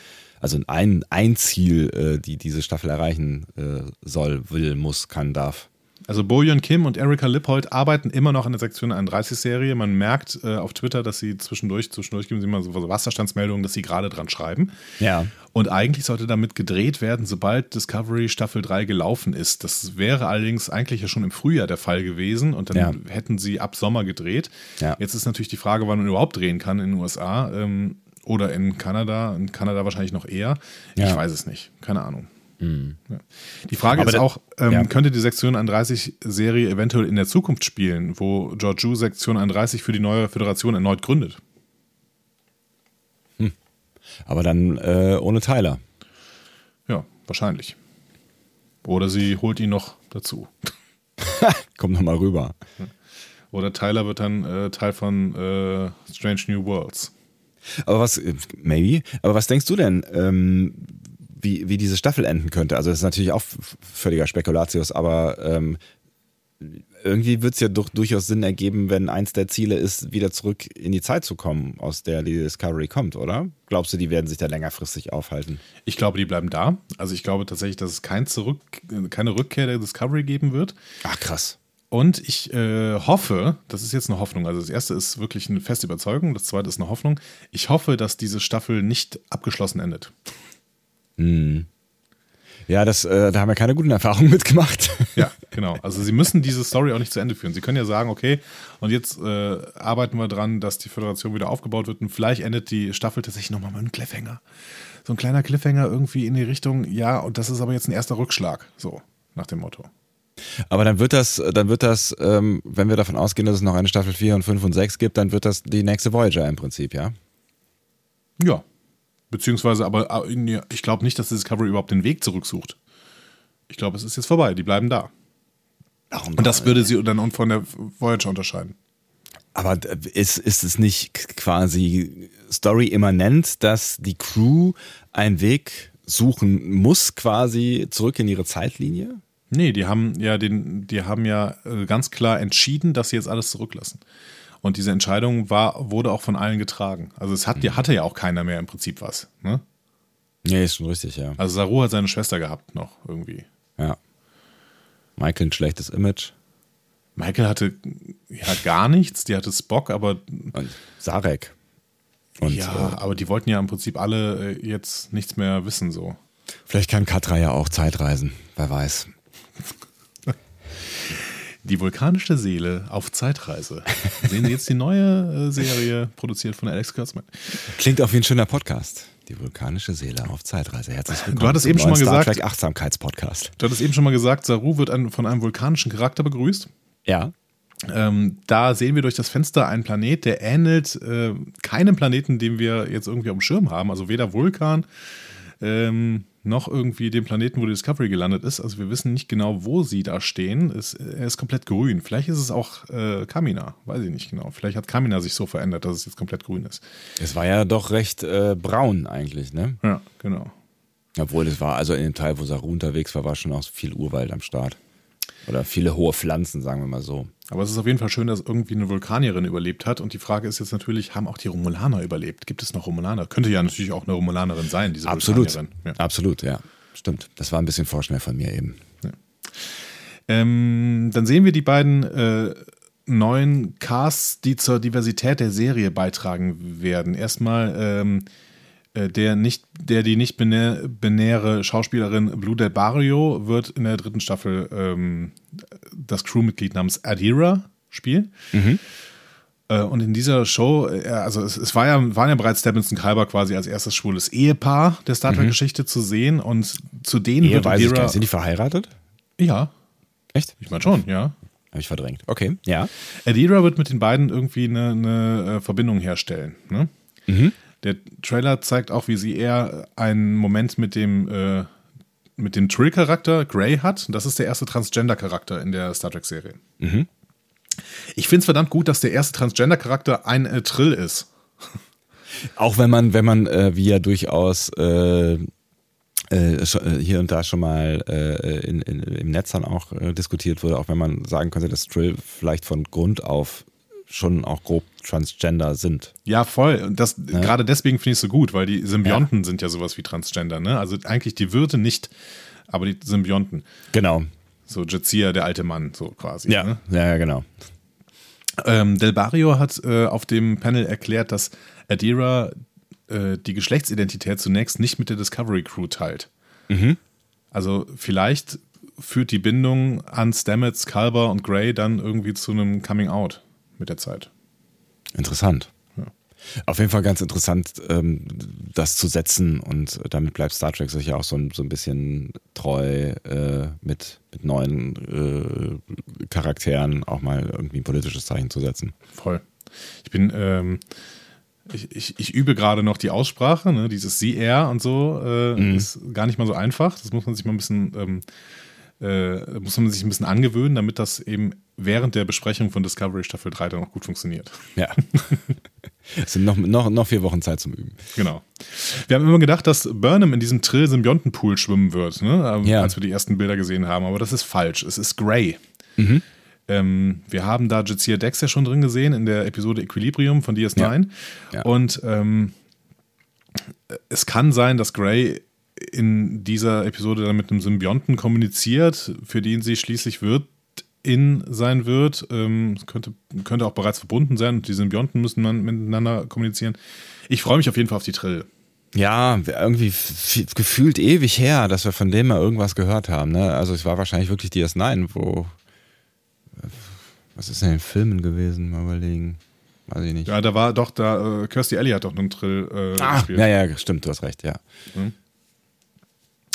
also ein, ein Ziel, äh, die diese Staffel erreichen äh, soll, will, muss, kann, darf. Also Bojan Kim und Erika Lippold arbeiten immer noch an der Sektion 31-Serie. Man merkt äh, auf Twitter, dass sie zwischendurch, zwischendurch geben sie immer so Wasserstandsmeldungen, dass sie gerade dran schreiben. Ja. Und eigentlich sollte damit gedreht werden, sobald Discovery Staffel 3 gelaufen ist. Das wäre allerdings eigentlich ja schon im Frühjahr der Fall gewesen und dann Ja. hätten sie ab Sommer gedreht. Ja. Jetzt ist natürlich die Frage, wann man überhaupt drehen kann in den USA ähm, oder in Kanada. In Kanada wahrscheinlich noch eher. Ja. Ich weiß es nicht. Keine Ahnung. Ja. Die Frage Aber ist auch, ähm, ja. könnte die Sektion 31-Serie eventuell in der Zukunft spielen, wo Georgiou Sektion 31 für die neue Föderation erneut gründet? Aber dann äh, ohne Tyler. Ja, wahrscheinlich. Oder sie holt ihn noch dazu. Kommt nochmal rüber. Oder Tyler wird dann äh, Teil von äh, Strange New Worlds. Aber was, äh, maybe, aber was denkst du denn, ähm, wie, wie diese Staffel enden könnte? Also, das ist natürlich auch völliger Spekulatius, aber ähm, irgendwie wird es ja doch durchaus Sinn ergeben, wenn eins der Ziele ist, wieder zurück in die Zeit zu kommen, aus der die Discovery kommt, oder? Glaubst du, die werden sich da längerfristig aufhalten? Ich glaube, die bleiben da. Also ich glaube tatsächlich, dass es kein Zurück, keine Rückkehr der Discovery geben wird. Ach, krass. Und ich äh, hoffe, das ist jetzt eine Hoffnung, also das erste ist wirklich eine feste Überzeugung, das zweite ist eine Hoffnung. Ich hoffe, dass diese Staffel nicht abgeschlossen endet. Ja, das, äh, da haben wir keine guten Erfahrungen mitgemacht. Ja, genau. Also sie müssen diese Story auch nicht zu Ende führen. Sie können ja sagen, okay, und jetzt äh, arbeiten wir dran, dass die Föderation wieder aufgebaut wird und vielleicht endet die Staffel tatsächlich nochmal mit einem Cliffhanger. So ein kleiner Cliffhanger irgendwie in die Richtung, ja, und das ist aber jetzt ein erster Rückschlag, so nach dem Motto. Aber dann wird das, dann wird das, ähm, wenn wir davon ausgehen, dass es noch eine Staffel 4 und 5 und 6 gibt, dann wird das die nächste Voyager im Prinzip, ja? Ja. Beziehungsweise, aber äh, ich glaube nicht, dass die Discovery überhaupt den Weg zurücksucht. Ich glaube, es ist jetzt vorbei. Die bleiben da. Warum Und das würde sie dann von der Voyager unterscheiden. Aber ist, ist es nicht quasi story-immanent, dass die Crew einen Weg suchen muss, quasi zurück in ihre Zeitlinie? Nee, die haben ja den, die haben ja äh, ganz klar entschieden, dass sie jetzt alles zurücklassen. Und diese Entscheidung war, wurde auch von allen getragen. Also es hat, hatte ja auch keiner mehr im Prinzip was. Ne? Nee, ist schon richtig, ja. Also Saru hat seine Schwester gehabt noch irgendwie. ja. Michael ein schlechtes Image. Michael hatte ja gar nichts, die hatte Spock, aber Und Sarek. Und ja, äh, aber die wollten ja im Prinzip alle äh, jetzt nichts mehr wissen so. vielleicht kann Katra ja auch Zeitreisen, wer weiß. Die vulkanische Seele auf Zeitreise. Sehen Sie jetzt die neue äh, Serie, produziert von Alex Kurtzman. Klingt auf wie ein schöner Podcast. Die vulkanische Seele auf Zeitreise. Herzlich willkommen. Du hattest eben schon mal Star gesagt- Achtsamkeitspodcast. Du hattest eben schon mal gesagt, Saru wird ein, von einem vulkanischen Charakter begrüßt. Ja. Ähm, da sehen wir durch das Fenster einen Planet, der ähnelt äh, keinem Planeten, den wir jetzt irgendwie auf dem Schirm haben. Also weder Vulkan ähm, noch irgendwie dem Planeten, wo die Discovery gelandet ist. Also wir wissen nicht genau, wo sie da stehen. Es, er ist komplett grün. Vielleicht ist es auch äh, Kamina. Weiß ich nicht genau. Vielleicht hat Kamina sich so verändert, dass es jetzt komplett grün ist. Es war ja doch recht äh, braun eigentlich, ne? Ja, genau. Obwohl es war, also in dem Teil, wo Saru unterwegs war, war schon auch viel Urwald am Start. Oder viele hohe Pflanzen, sagen wir mal so. Aber es ist auf jeden Fall schön, dass irgendwie eine Vulkanierin überlebt hat. Und die Frage ist jetzt natürlich, haben auch die Romulaner überlebt? Gibt es noch Romulaner? Könnte ja natürlich auch eine Romulanerin sein, diese Absolut. Vulkanierin. Ja. Absolut, ja. Stimmt. Das war ein bisschen vorschnell von mir eben. Ähm, dann sehen wir die beiden äh, neuen Casts, die zur Diversität der Serie beitragen werden. Erstmal ähm, äh, der, nicht, der die nicht binä binäre Schauspielerin Blue Del Barrio wird in der dritten Staffel ähm, das Crewmitglied namens Adira spielen. Äh, Und in dieser Show, äh, also es, es war ja, waren ja bereits Stebbins und Kalber quasi als erstes schwules Ehepaar der Star Trek-Geschichte zu sehen und zu denen Ehe wird Adira. Sind die verheiratet? Ja, Echt? ich meine schon, ja. Habe ich verdrängt. Okay, ja. Adira wird mit den beiden irgendwie eine, eine äh, Verbindung herstellen. Ne? Der Trailer zeigt auch, wie sie eher einen Moment mit dem, äh, mit dem Trill-Charakter Grey hat. Das ist der erste Transgender-Charakter in der Star Trek-Serie. Ich finde es verdammt gut, dass der erste Transgender-Charakter ein äh, Trill ist. Auch wenn man, wenn man, äh, wie ja durchaus äh, äh, äh, hier und da schon mal äh, in, in, im Netz dann auch äh, diskutiert wurde, auch wenn man sagen könnte, dass Trill vielleicht von Grund auf schon auch grob Transgender sind. Ja, voll. Und das gerade deswegen finde ich es so gut, weil die Symbionten sind ja sowas wie Transgender, ne? Also eigentlich die Wirte nicht, aber die Symbionten. Genau. So Jazia, der alte Mann, so quasi. Ja, Ne? ja, ja genau. Ähm, Del Barrio hat äh, auf dem Panel erklärt, dass Adira äh, die Geschlechtsidentität zunächst nicht mit der Discovery Crew teilt. Also vielleicht führt die Bindung an Stamets, Kalber und Gray dann irgendwie zu einem Coming Out mit der Zeit. Interessant. Auf jeden Fall ganz interessant, ähm, das zu setzen und damit bleibt Star Trek sich ja auch so ein, so ein bisschen treu äh, mit, mit neuen äh, Charakteren auch mal irgendwie ein politisches Zeichen zu setzen. Voll. Ich bin, ähm, ich, ich, ich übe gerade noch die Aussprache, ne? dieses CR und so äh, ist gar nicht mal so einfach. Das muss man sich mal ein bisschen, ähm, äh, muss man sich ein bisschen angewöhnen, damit das eben während der Besprechung von Discovery Staffel 3 dann auch gut funktioniert. Ja. es sind noch, noch, noch vier Wochen Zeit zum Üben. Genau. Wir haben immer gedacht, dass Burnham in diesem Trill-Symbiontenpool schwimmen wird, ne? ähm, Ja. als wir die ersten Bilder gesehen haben, aber das ist falsch. Es ist Grey. Mhm. Ähm, wir haben da Jazia Dex ja schon drin gesehen in der Episode Equilibrium von DS9. Ja. Und ähm, es kann sein, dass Grey in dieser Episode dann mit einem Symbionten kommuniziert, für den sie schließlich wird in sein wird. Ähm, es könnte, könnte auch bereits verbunden sein und die Symbionten müssen man miteinander kommunizieren. Ich freue mich auf jeden Fall auf die Trill. Ja, irgendwie gefühlt ewig her, dass wir von dem mal irgendwas gehört haben. Ne? Also es war wahrscheinlich wirklich DS9, wo. Was ist denn in den Filmen gewesen? Mal überlegen. Weiß ich nicht. Ja, da war doch, da, äh, Kirstie Alley hat doch einen Trill äh, Ah, gespielt. ja, ja, stimmt, du hast recht, ja. Mhm.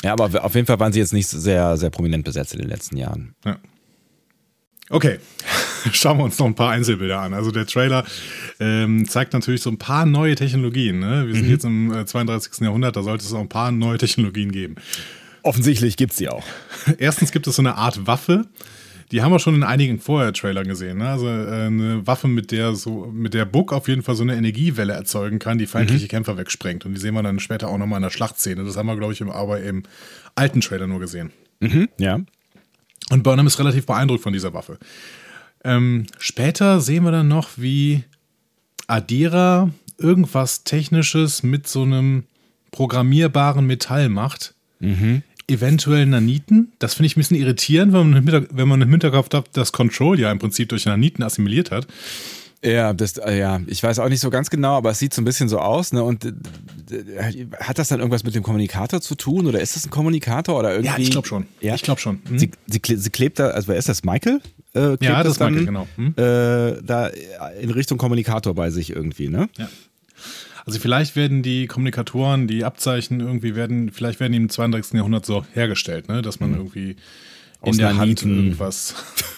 Ja, aber auf jeden Fall waren sie jetzt nicht sehr, sehr prominent besetzt in den letzten Jahren. Ja. Okay, schauen wir uns noch ein paar Einzelbilder an. Also der Trailer ähm, zeigt natürlich so ein paar neue Technologien. Ne? Wir sind jetzt im äh, 32. Jahrhundert, da sollte es auch ein paar neue Technologien geben. Offensichtlich gibt's sie auch. Erstens gibt es so eine Art Waffe. Die haben wir schon in einigen Vorher-Trailern gesehen. Ne? Also äh, eine Waffe, mit der so, mit der Book auf jeden Fall so eine Energiewelle erzeugen kann, die feindliche Kämpfer wegsprengt. Und die sehen wir dann später auch nochmal in der Schlachtszene. Das haben wir, glaube ich, im, aber im alten Trailer nur gesehen. Ja. Und Burnham ist relativ beeindruckt von dieser Waffe. Ähm, später sehen wir dann noch, wie Adira irgendwas Technisches mit so einem programmierbaren Metall macht. Eventuell Naniten. Das finde ich ein bisschen irritierend, wenn man, im wenn man im Hinterkopf hat, dass Control ja im Prinzip durch Naniten assimiliert hat. Ja, das, äh, ja, ich weiß auch nicht so ganz genau, aber es sieht so ein bisschen so aus, ne? Und äh, äh, hat das dann irgendwas mit dem Kommunikator zu tun oder ist das ein Kommunikator oder irgendwie? Ja, ich glaube schon. Ja? Ich glaube schon. Mhm. Sie, sie, sie klebt da, also wer ist das? Michael? Äh, klebt Ja, das ist dann, Michael, genau. Hm? Äh, da in Richtung Kommunikator bei sich irgendwie, ne? Ja. Also vielleicht werden die Kommunikatoren, die Abzeichen irgendwie werden, vielleicht werden die im 32. Jahrhundert so hergestellt, ne? dass man irgendwie in Aus der Hand Naniten. irgendwas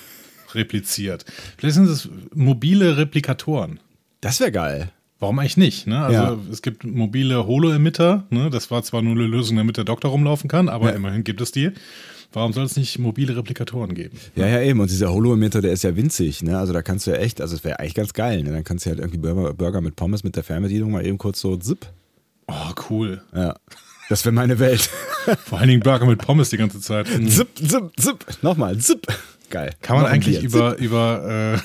repliziert. Vielleicht sind es mobile Replikatoren. Das wäre geil. Warum eigentlich nicht? Ne? Also Ja. es gibt mobile Holo-Emitter. Ne? Das war zwar nur eine Lösung, damit der Doktor rumlaufen kann, aber Ja. immerhin gibt es die. Warum soll es nicht mobile Replikatoren geben? Ja, ja, eben. Und dieser Holo-Emitter, der ist ja winzig, ne? Also da kannst du ja echt, also es wäre eigentlich ganz geil, ne? Dann kannst du halt irgendwie Burger, Burger mit Pommes mit der Fernbedienung mal eben kurz so zip. Oh, cool. Ja. Das wäre meine Welt. Vor allen Dingen Burger mit Pommes die ganze Zeit. Mhm. Zip, zip, zip. Nochmal, zip. Geil. Kann man Noch eigentlich Bier. über, über äh,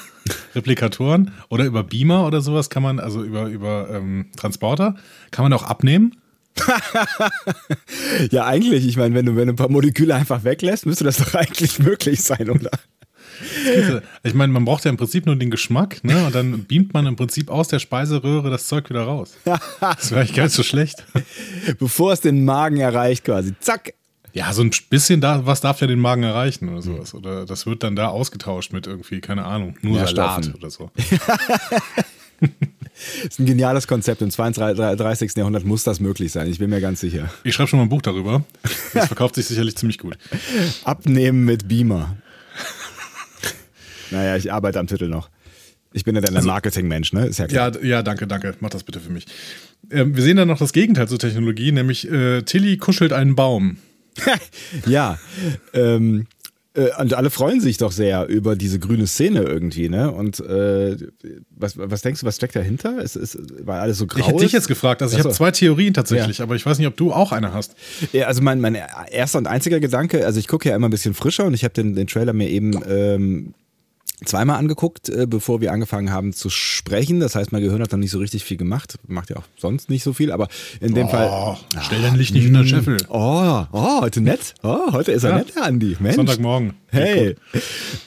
Replikatoren oder über Beamer oder sowas, kann man, also über, über ähm, Transporter, kann man auch abnehmen? Ja, eigentlich. Ich meine, wenn du, wenn du ein paar Moleküle einfach weglässt, müsste das doch eigentlich möglich sein, oder? Ich meine, man braucht ja im Prinzip nur den Geschmack, ne? Und dann beamt man im Prinzip aus der Speiseröhre das Zeug wieder raus. Das wäre eigentlich gar nicht so schlecht. Bevor es den Magen erreicht, quasi. Zack. Ja, so ein bisschen da, was darf ja den Magen erreichen oder sowas. Oder das wird dann da ausgetauscht mit irgendwie, keine Ahnung, nur Nährstoffen. Salat oder so. Das ist ein geniales Konzept. Im 32. Jahrhundert muss das möglich sein. Ich bin mir ganz sicher. Ich schreibe schon mal ein Buch darüber. Das verkauft sich sicherlich ziemlich gut. Abnehmen mit Beamer. naja, ich arbeite am Titel noch. Ich bin ja dann ein Marketingmensch, ne? Ist ja klar. Ja, ja, danke, danke. Mach das bitte für mich. Ähm, wir sehen dann noch das Gegenteil zur Technologie, nämlich äh, Tilly kuschelt einen Baum. Ja. ähm, äh, und alle freuen sich doch sehr über diese grüne Szene irgendwie, ne? Und äh, was, was denkst du, was steckt dahinter? Es ist, weil alles so grau Ich hätte dich ist? jetzt gefragt, also ich habe zwei Theorien tatsächlich, aber ich weiß nicht, ob du auch eine hast. Ja, also mein, mein erster und einziger Gedanke, also ich gucke ja immer ein bisschen frischer und ich habe den, den Trailer mir eben ähm, zweimal angeguckt, äh, bevor wir angefangen haben zu sprechen. Das heißt, mein Gehirn hat noch nicht so richtig viel gemacht. Macht ja auch sonst nicht so viel, aber in dem Fall. Oh, stell dein Licht nicht unter den Scheffel. Oh, oh, heute nett. Oh, heute ist er Ja. nett, der Andi. Mensch. Sonntagmorgen. Hey.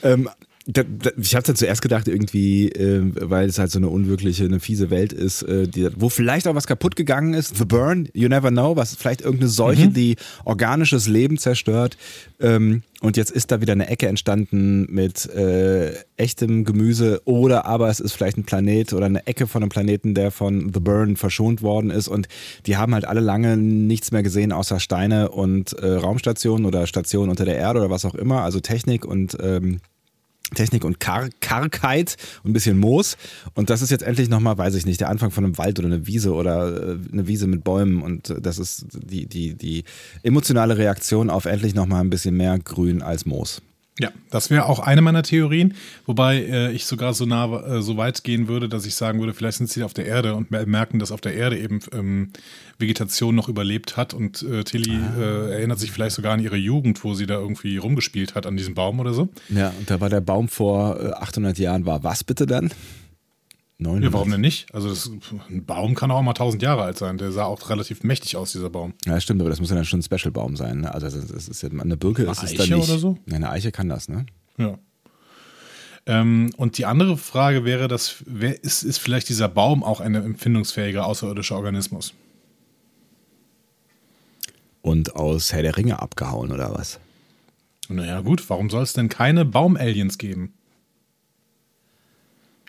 Ähm, da, da, ich habe dann zuerst gedacht, irgendwie, ähm, weil es halt so eine unwirkliche, eine fiese Welt ist, äh, die, wo vielleicht auch was kaputt gegangen ist. The Burn, you never know, was vielleicht irgendeine Seuche, die organisches Leben zerstört. Ähm, und jetzt ist da wieder eine Ecke entstanden mit äh, echtem Gemüse oder aber es ist vielleicht ein Planet oder eine Ecke von einem Planeten, der von The Burn verschont worden ist. Und die haben halt alle lange nichts mehr gesehen außer Steine und äh, Raumstationen oder Stationen unter der Erde oder was auch immer. Also Technik und ähm, Technik und Kar Kargheit und ein bisschen Moos. Und das ist jetzt endlich nochmal, weiß ich nicht, der Anfang von einem Wald oder eine Wiese oder äh, eine Wiese mit Bäumen. Und äh, das ist die, die, die emotionale Reaktion auf endlich nochmal ein bisschen mehr Grün als Moos. Ja, das wäre auch eine meiner Theorien, wobei äh, ich sogar so nah äh, so weit gehen würde, dass ich sagen würde, vielleicht sind sie auf der Erde und mer- merken, dass auf der Erde eben ähm, Vegetation noch überlebt hat und äh, Tilly äh, erinnert sich vielleicht sogar an ihre Jugend, wo sie da irgendwie rumgespielt hat an diesem Baum oder so. Ja, und da war der Baum vor äh, 800 Jahren, war was bitte dann? 900. Ja, warum denn nicht? Also das, ein Baum kann auch mal tausend Jahre alt sein. Der sah auch relativ mächtig aus, dieser Baum. Ja, stimmt, aber das muss ja dann schon ein Special-Baum sein. Ne? Also das das ist ja eine Birke ist es Eiche dann nicht. oder so? Ja, eine Eiche kann das, ne? Ja. Ähm, und die andere Frage wäre, dass, wer ist, ist vielleicht dieser Baum auch ein empfindungsfähiger außerirdischer Organismus? Und aus Herr der Ringe abgehauen oder was? Naja, gut, warum soll es denn keine Baum-Aliens geben?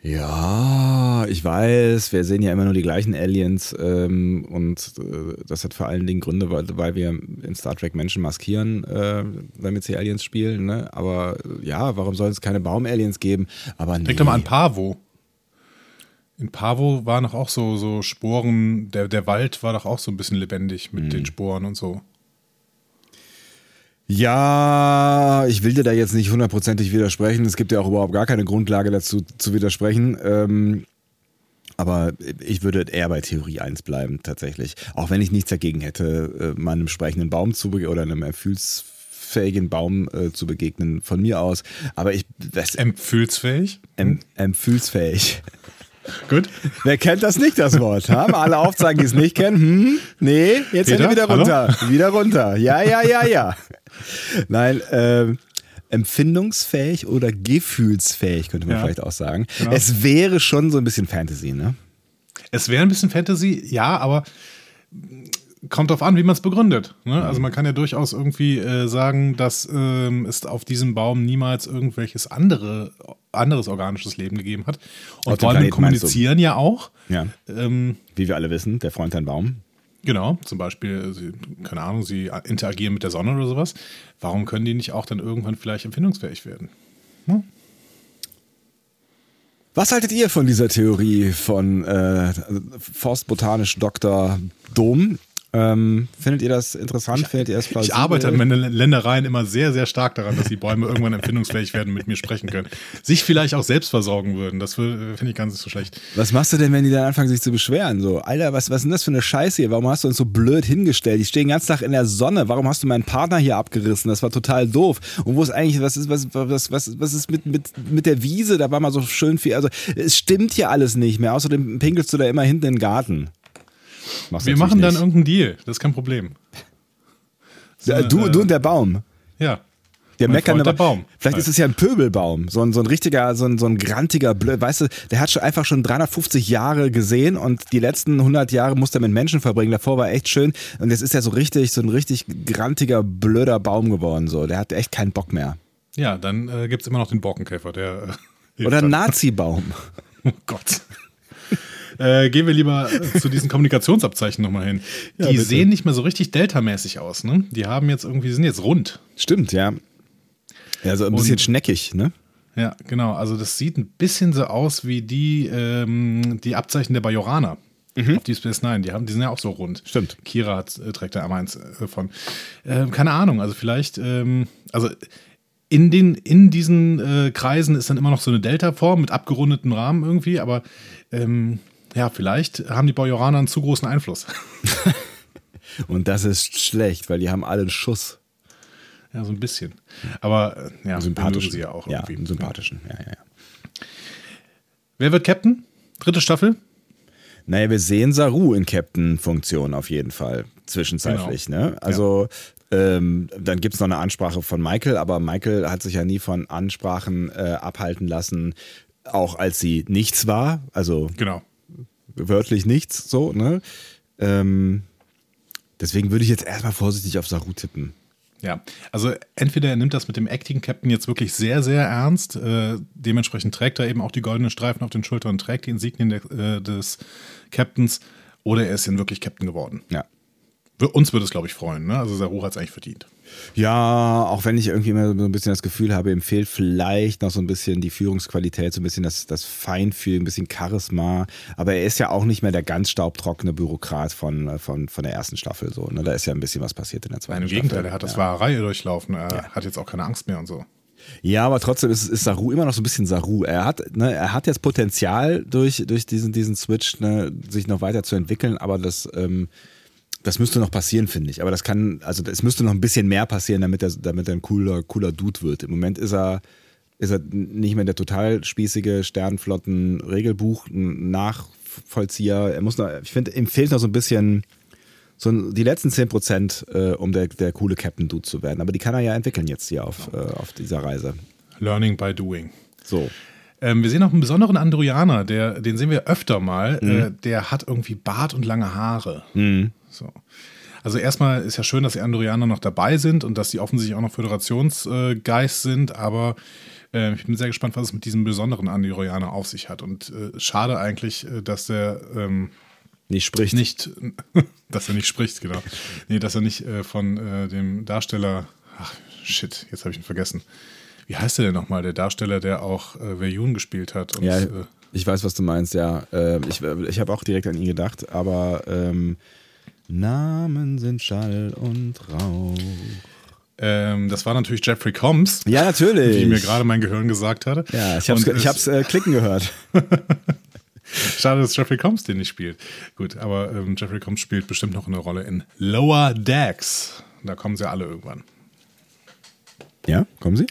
Ja, ich weiß, wir sehen ja immer nur die gleichen Aliens ähm, und äh, das hat vor allen Dingen Gründe, weil, weil wir in Star Trek Menschen maskieren, äh, damit sie Aliens spielen. Ne? Aber äh, ja, warum soll es keine Baum-Aliens geben? Aber nee. Denk doch mal an Pavo. In Pavo waren doch auch so, so Sporen, der, der Wald war doch auch so ein bisschen lebendig mit den Sporen und so. Ja, ich will dir da jetzt nicht hundertprozentig widersprechen. Es gibt ja auch überhaupt gar keine Grundlage dazu zu widersprechen. Ähm, aber ich würde eher bei Theorie 1 bleiben, tatsächlich. Auch wenn ich nichts dagegen hätte, äh, mal einem sprechenden Baum zu oder einem erfüllsfähigen Baum äh, zu begegnen, von mir aus. Aber ich, das Empfühlsfähig? em, empfühlsfähig. Gut. Wer kennt das nicht, das Wort? Haben alle aufzeigen, die es nicht kennen? Hm? Nee, jetzt Peter, wieder hallo? runter. Wieder runter. Ja, ja, ja, ja. Nein, ähm, empfindungsfähig oder gefühlsfähig, könnte man Ja. vielleicht auch sagen. Genau. Es wäre schon so ein bisschen Fantasy, ne? Es wäre ein bisschen Fantasy, ja, aber kommt drauf an, wie man es begründet. Ne? Also man kann ja durchaus irgendwie äh, sagen, dass ähm, es auf diesem Baum niemals irgendwelches andere, anderes organisches Leben gegeben hat. Und Bäume kommunizieren ja auch. Ja. Ähm, Wie wir alle wissen, der Freund ein Baum. Genau, zum Beispiel, äh, sie, keine Ahnung, sie interagieren mit der Sonne oder sowas. Warum können die nicht auch dann irgendwann vielleicht empfindungsfähig werden? Was haltet ihr von dieser Theorie von äh, Forstbotanisch Dr. Dom? Ähm, findet ihr das interessant? Ich, findet ihr das plausibel? Ich arbeite an meinen Ländereien immer sehr, sehr stark daran, dass die Bäume irgendwann empfindungsfähig werden und mit mir sprechen können. Sich vielleicht auch selbst versorgen würden. Das finde ich gar nicht so schlecht. Was machst du denn, wenn die dann anfangen, sich zu beschweren? So, Alter, was, was ist denn das für eine Scheiße hier? Warum hast du uns so blöd hingestellt? Ich stehe den ganzen Tag in der Sonne. Warum hast du meinen Partner hier abgerissen? Das war total doof. Und wo ist eigentlich, was ist, was, was, was, was ist mit, mit, mit der Wiese? Da war mal so schön viel. Also, es stimmt hier alles nicht mehr. Außerdem pinkelst du da immer hinten in den Garten. Machst Wir machen dann nicht. irgendeinen Deal, das ist kein Problem. So, du, äh, du und der Baum. Ja. Der meckernde der Baum. Vielleicht ist es ja ein Pöbelbaum, so ein, so ein richtiger, so ein, so ein grantiger, Blö weißt du, der hat schon einfach schon 350 Jahre gesehen und die letzten 100 Jahre musste er mit Menschen verbringen. Davor war echt schön und jetzt ist er so richtig, so ein richtig grantiger, blöder Baum geworden. So, der hat echt keinen Bock mehr. Ja, dann äh, gibt es immer noch den Borkenkäfer, der. Äh, Oder ein Nazi-Baum. oh Gott. Äh, gehen wir lieber zu diesen Kommunikationsabzeichen nochmal hin. Ja, die bitte. sehen nicht mehr so richtig Delta-mäßig aus, ne? Die haben jetzt irgendwie, sind jetzt rund. Stimmt, ja. Ja, so ein bisschen Und, schneckig, ne? Ja, genau. Also das sieht ein bisschen so aus wie die, ähm, die Abzeichen der Bajoraner. Mhm. Auf Deep Space Nine, die, haben, die sind ja auch so rund. Stimmt. Kira hat, äh, trägt da einmal eins äh, von. Äh, keine Ahnung, also vielleicht, ähm, also in, den, in diesen Kreisen ist dann immer noch so eine Delta-Form mit abgerundetem Rahmen irgendwie, aber ähm, ja, vielleicht haben die Bajoraner einen zu großen Einfluss. Und das ist schlecht, weil die haben alle einen Schuss. Ja, so ein bisschen. Aber äh, ja, sympathisch sie ja auch irgendwie. Ja, sympathischen, ja, ja, ja. Wer wird Captain? Dritte Staffel? Naja, wir sehen Saru in Captain-Funktion auf jeden Fall, zwischenzeitlich. Genau. Ne? Also ja. ähm, dann gibt es noch eine Ansprache von Michael, aber Michael hat sich ja nie von Ansprachen äh, abhalten lassen, auch als sie nichts war. Also genau wörtlich nichts, so, ne? Ähm, deswegen würde ich jetzt erstmal vorsichtig auf Saru tippen. Ja, also entweder er nimmt das mit dem Acting Captain jetzt wirklich sehr, sehr ernst. Äh, dementsprechend trägt er eben auch die goldenen Streifen auf den Schultern und trägt die Insignien de, äh, des Captains. Oder er ist dann wirklich Captain geworden. Ja. Uns würde es, glaube ich, freuen. Ne? Also Saru hat es eigentlich verdient. Ja, auch wenn ich irgendwie immer so ein bisschen das Gefühl habe, ihm fehlt vielleicht noch so ein bisschen die Führungsqualität, so ein bisschen das, das Feinfühl, ein bisschen Charisma. Aber er ist ja auch nicht mehr der ganz staubtrockene Bürokrat von, von, von der ersten Staffel. So, ne? Da ist ja ein bisschen was passiert in der zweiten Nein, im Gegenteil, er hat das ja. wahre Reihe durchlaufen. Er ja. hat jetzt auch keine Angst mehr und so. Ja, aber trotzdem ist, ist Saru immer noch so ein bisschen Saru. Er hat, ne, er hat jetzt Potenzial durch, durch diesen, diesen Switch, ne, sich noch weiter zu entwickeln, aber das. Ähm, das müsste noch passieren, finde ich. Aber das kann, also es müsste noch ein bisschen mehr passieren, damit er, damit er ein cooler, cooler Dude wird. Im Moment ist er, ist er nicht mehr der total spießige Sternflotten-Regelbuch-Nachvollzieher. Er muss noch, ich finde, ihm fehlt noch so ein bisschen so die letzten 10 Prozent, äh, um der, der coole Captain Dude zu werden. Aber die kann er ja entwickeln jetzt hier auf, äh, auf dieser Reise. Learning by doing. So. Ähm, wir sehen auch einen besonderen Androianer, der, den sehen wir öfter mal. Mhm. Äh, der hat irgendwie Bart und lange Haare. Mhm. So. Also erstmal ist ja schön, dass die Andorianer noch dabei sind und dass die offensichtlich auch noch Föderationsgeist sind, aber äh, ich bin sehr gespannt, was es mit diesem besonderen Andorianer auf sich hat. Und äh, schade eigentlich, äh, dass der ähm, nicht spricht. Nicht, dass er nicht spricht, genau. Nee, dass er nicht äh, von äh, dem Darsteller, ach shit, jetzt habe ich ihn vergessen. Wie heißt der denn nochmal, der Darsteller, der auch äh, Verjun gespielt hat? Und, ja, äh, ich weiß, was du meinst, ja. Äh, ich ich habe auch direkt an ihn gedacht, aber ähm, Namen sind Schall und Rauch. Ähm, das war natürlich Jeffrey Combs. Ja, natürlich. Wie mir gerade mein Gehirn gesagt hatte. Ja, ich habe es äh, klicken gehört. Schade, dass Jeffrey Combs den nicht spielt. Gut, aber ähm, Jeffrey Combs spielt bestimmt noch eine Rolle in Lower Decks. Da kommen sie alle irgendwann. Ja, kommen sie?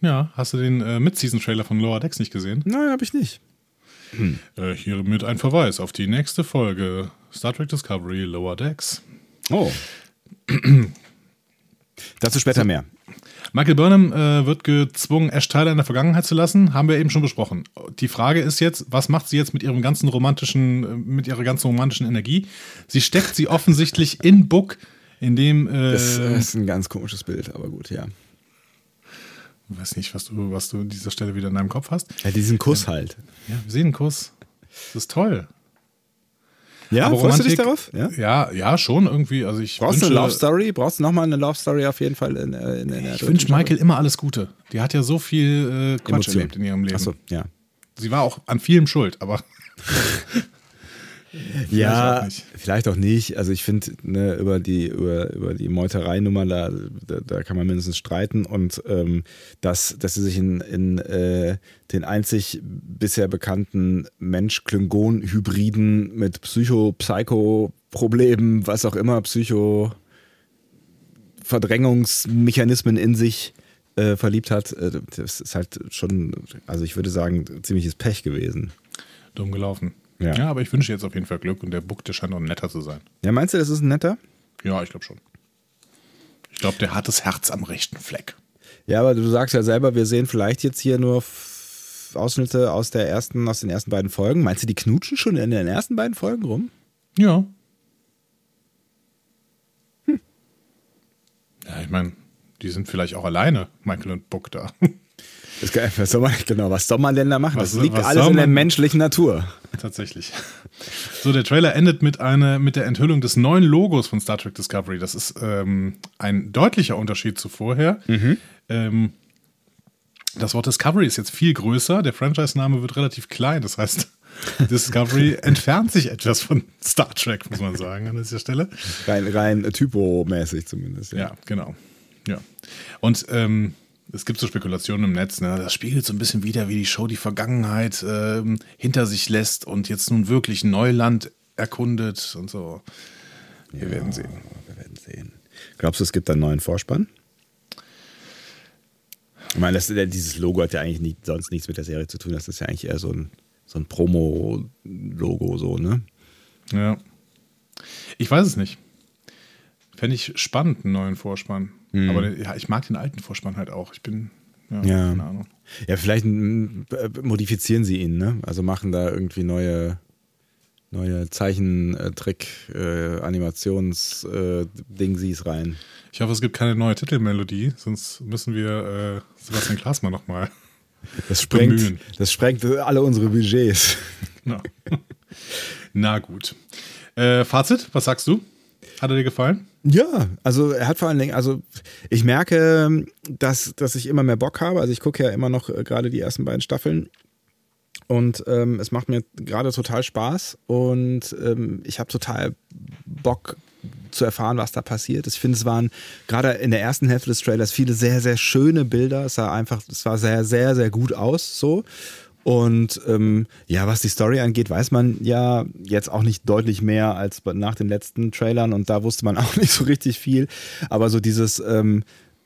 Ja, hast du den äh, Mid-Season-Trailer von Lower Decks nicht gesehen? Nein, habe ich nicht. Hm. Äh, hiermit ein Verweis auf die nächste Folge Star Trek Discovery Lower Decks. Oh. Dazu später mehr. Michael Burnham äh, wird gezwungen, Ash Tyler in der Vergangenheit zu lassen, haben wir eben schon besprochen. Die Frage ist jetzt, was macht sie jetzt mit ihrem ganzen romantischen, äh, mit ihrer ganzen romantischen Energie? Sie steckt sie offensichtlich in Book, in dem. Äh, das ist ein ganz komisches Bild, aber gut, ja. Ich weiß nicht, was du, was du an dieser Stelle wieder in deinem Kopf hast. Ja, diesen Kuss ja. halt. Ja, wir sehen einen Kuss. Das ist toll. Ja, aber freust du dich darauf? Ja? ja, ja, schon irgendwie. Also ich Brauchst du eine Love Story? Brauchst du nochmal eine Love Story auf jeden Fall in, äh, in, in Ich wünsche Michael immer alles Gute. Die hat ja so viel äh, Quatsch Emotion. erlebt in ihrem Leben. Achso, ja. Sie war auch an vielem schuld, aber ja, auch vielleicht auch nicht. Also ich finde, ne, über die, über, über die Meuterei-Nummer, da, da, da, kann man mindestens streiten. Und ähm, dass, dass sie sich in, in äh, den einzig bisher bekannten Mensch-Klingon-Hybriden mit Psycho-Psycho-Problemen, was auch immer, Psycho-Verdrängungsmechanismen in sich äh, verliebt hat, äh, das ist halt schon, also ich würde sagen, ziemliches Pech gewesen. Dumm gelaufen. Ja. ja, aber ich wünsche jetzt auf jeden Fall Glück und der Buck, der scheint auch netter zu sein. Ja, meinst du, das ist ein netter? Ja, ich glaube schon. Ich glaube, der hat das Herz am rechten Fleck. Ja, aber du sagst ja selber, wir sehen vielleicht jetzt hier nur Ausschnitte aus der ersten, aus den ersten beiden Folgen. Meinst du, die knutschen schon in den ersten beiden Folgen rum? Ja. Hm. Ja, ich meine, die sind vielleicht auch alleine, Michael und Buck da. Das geil, was soll man, genau, was soll man denn da machen? Was, das liegt alles in der menschlichen Natur. Tatsächlich. So, der Trailer endet mit, einer, mit der Enthüllung des neuen Logos von Star Trek Discovery. Das ist ähm, ein deutlicher Unterschied zu vorher. Mhm. Ähm, das Wort Discovery ist jetzt viel größer, der Franchise-Name wird relativ klein. Das heißt, Discovery entfernt sich etwas von Star Trek, muss man sagen, an dieser Stelle. Rein, rein typomäßig zumindest. Ja, ja genau. Ja. Und ähm, es gibt so Spekulationen im Netz, ne? das spiegelt so ein bisschen wieder, wie die Show die Vergangenheit ähm, hinter sich lässt und jetzt nun wirklich Neuland erkundet und so. Wir ja, werden sehen. Wir werden sehen. Glaubst du, es gibt einen neuen Vorspann? Ich meine, das, dieses Logo hat ja eigentlich nie, sonst nichts mit der Serie zu tun. Das ist ja eigentlich eher so ein, so ein Promo-Logo, so, ne? Ja. Ich weiß es nicht. Fände ich spannend, einen neuen Vorspann. Mhm. Aber ja, ich mag den alten Vorspann halt auch. Ich bin, ja, ja. keine Ahnung. Ja, vielleicht modifizieren sie ihn, ne? Also machen da irgendwie neue, neue Zeichentrick, äh, äh, rein. Ich hoffe, es gibt keine neue Titelmelodie, sonst müssen wir äh, Sebastian Klaasmann nochmal das sprengt, bemühen. Das sprengt alle unsere Budgets. Na, Na gut. Äh, Fazit, was sagst du? Hat er dir gefallen? Ja, also er hat vor allen Dingen, also ich merke, dass, dass ich immer mehr Bock habe. Also ich gucke ja immer noch äh, gerade die ersten beiden Staffeln und ähm, es macht mir gerade total Spaß und ähm, ich habe total Bock zu erfahren, was da passiert. Ich finde, es waren gerade in der ersten Hälfte des Trailers viele sehr, sehr schöne Bilder. Es sah einfach, es sah sehr, sehr, sehr gut aus so. Und ähm, ja, was die Story angeht, weiß man ja jetzt auch nicht deutlich mehr als nach den letzten Trailern und da wusste man auch nicht so richtig viel. Aber so dieses, ähm,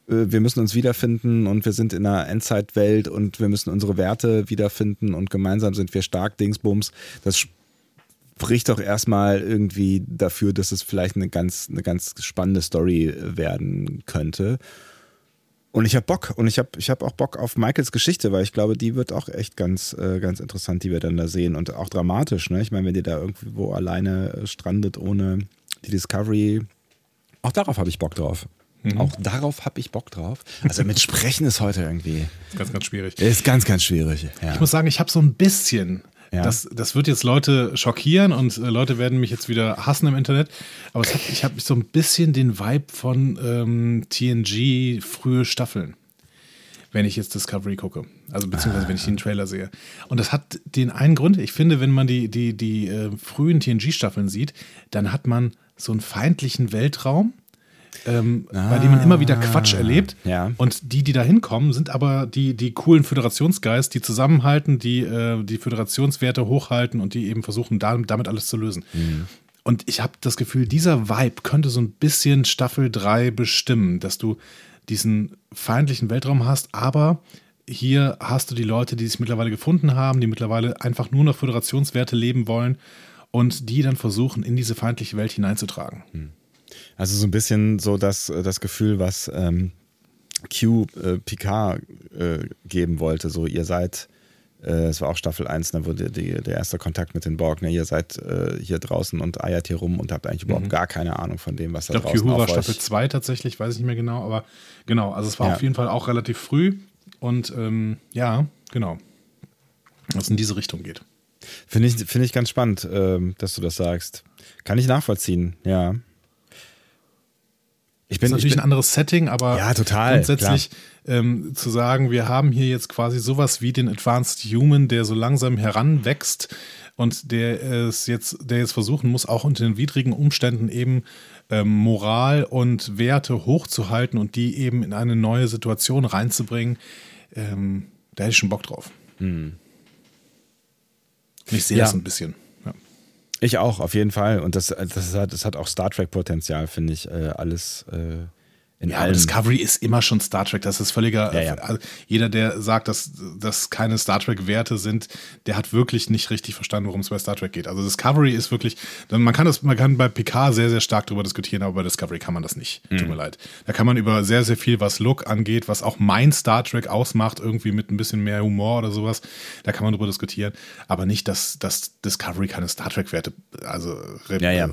äh, wir müssen uns wiederfinden und wir sind in einer Endzeitwelt und wir müssen unsere Werte wiederfinden und gemeinsam sind wir stark, Dingsbums, das spricht doch erstmal irgendwie dafür, dass es vielleicht eine ganz, eine ganz spannende Story werden könnte. Und ich habe Bock und ich habe ich hab auch Bock auf Michaels Geschichte, weil ich glaube, die wird auch echt ganz, äh, ganz interessant, die wir dann da sehen und auch dramatisch. Ne? Ich meine, wenn die da irgendwo alleine äh, strandet ohne die Discovery, auch darauf habe ich Bock drauf. Mhm. Auch darauf habe ich Bock drauf. Also mit Sprechen ist heute irgendwie. Ist ganz, ganz schwierig. Ist ganz, ganz schwierig. Ja. Ich muss sagen, ich habe so ein bisschen ja. Das, das wird jetzt Leute schockieren und äh, Leute werden mich jetzt wieder hassen im Internet. Aber hat, ich habe so ein bisschen den Vibe von ähm, TNG frühe Staffeln, wenn ich jetzt Discovery gucke. Also beziehungsweise wenn ich den Trailer sehe. Und das hat den einen Grund. Ich finde, wenn man die, die, die äh, frühen TNG-Staffeln sieht, dann hat man so einen feindlichen Weltraum ähm, ah, bei dem man immer wieder Quatsch erlebt. Ja. Und die, die da hinkommen, sind aber die, die coolen Föderationsgeist, die zusammenhalten, die äh, die Föderationswerte hochhalten und die eben versuchen, damit alles zu lösen. Mhm. Und ich habe das Gefühl, dieser Vibe könnte so ein bisschen Staffel 3 bestimmen, dass du diesen feindlichen Weltraum hast, aber hier hast du die Leute, die sich mittlerweile gefunden haben, die mittlerweile einfach nur noch Föderationswerte leben wollen und die dann versuchen, in diese feindliche Welt hineinzutragen. Mhm. Also so ein bisschen so das, das Gefühl, was ähm, Q äh, Picard äh, geben wollte. So, ihr seid, äh, es war auch Staffel 1, ne, wo die, die, der erste Kontakt mit den Borg, ne, ihr seid äh, hier draußen und eiert hier rum und habt eigentlich überhaupt mhm. gar keine Ahnung von dem, was da ich glaub, draußen Ich glaube, Q war Staffel 2 tatsächlich, weiß ich nicht mehr genau, aber genau, also es war ja. auf jeden Fall auch relativ früh und ähm, ja, genau, was in diese Richtung geht. Finde ich, find ich ganz spannend, ähm, dass du das sagst. Kann ich nachvollziehen, ja. Ich bin, das ist natürlich bin, ein anderes Setting, aber ja, total, grundsätzlich ähm, zu sagen, wir haben hier jetzt quasi sowas wie den Advanced Human, der so langsam heranwächst und der es jetzt, der jetzt versuchen muss, auch unter den widrigen Umständen eben ähm, Moral und Werte hochzuhalten und die eben in eine neue Situation reinzubringen. Ähm, da hätte ich schon Bock drauf. Mhm. Ich sehe ja. das ein bisschen. Ich auch, auf jeden Fall. Und das, das, hat, das hat auch Star Trek-Potenzial, finde ich, äh, alles. Äh in ja, allem. Discovery ist immer schon Star Trek. Das ist völliger. Ja, ja. Also jeder, der sagt, dass das keine Star Trek-Werte sind, der hat wirklich nicht richtig verstanden, worum es bei Star Trek geht. Also Discovery ist wirklich. Man kann das, man kann bei PK sehr, sehr stark darüber diskutieren, aber bei Discovery kann man das nicht. Mhm. Tut mir leid. Da kann man über sehr, sehr viel, was Look angeht, was auch mein Star Trek ausmacht, irgendwie mit ein bisschen mehr Humor oder sowas. Da kann man darüber diskutieren. Aber nicht, dass, dass Discovery keine Star Trek-Werte, also ja, ja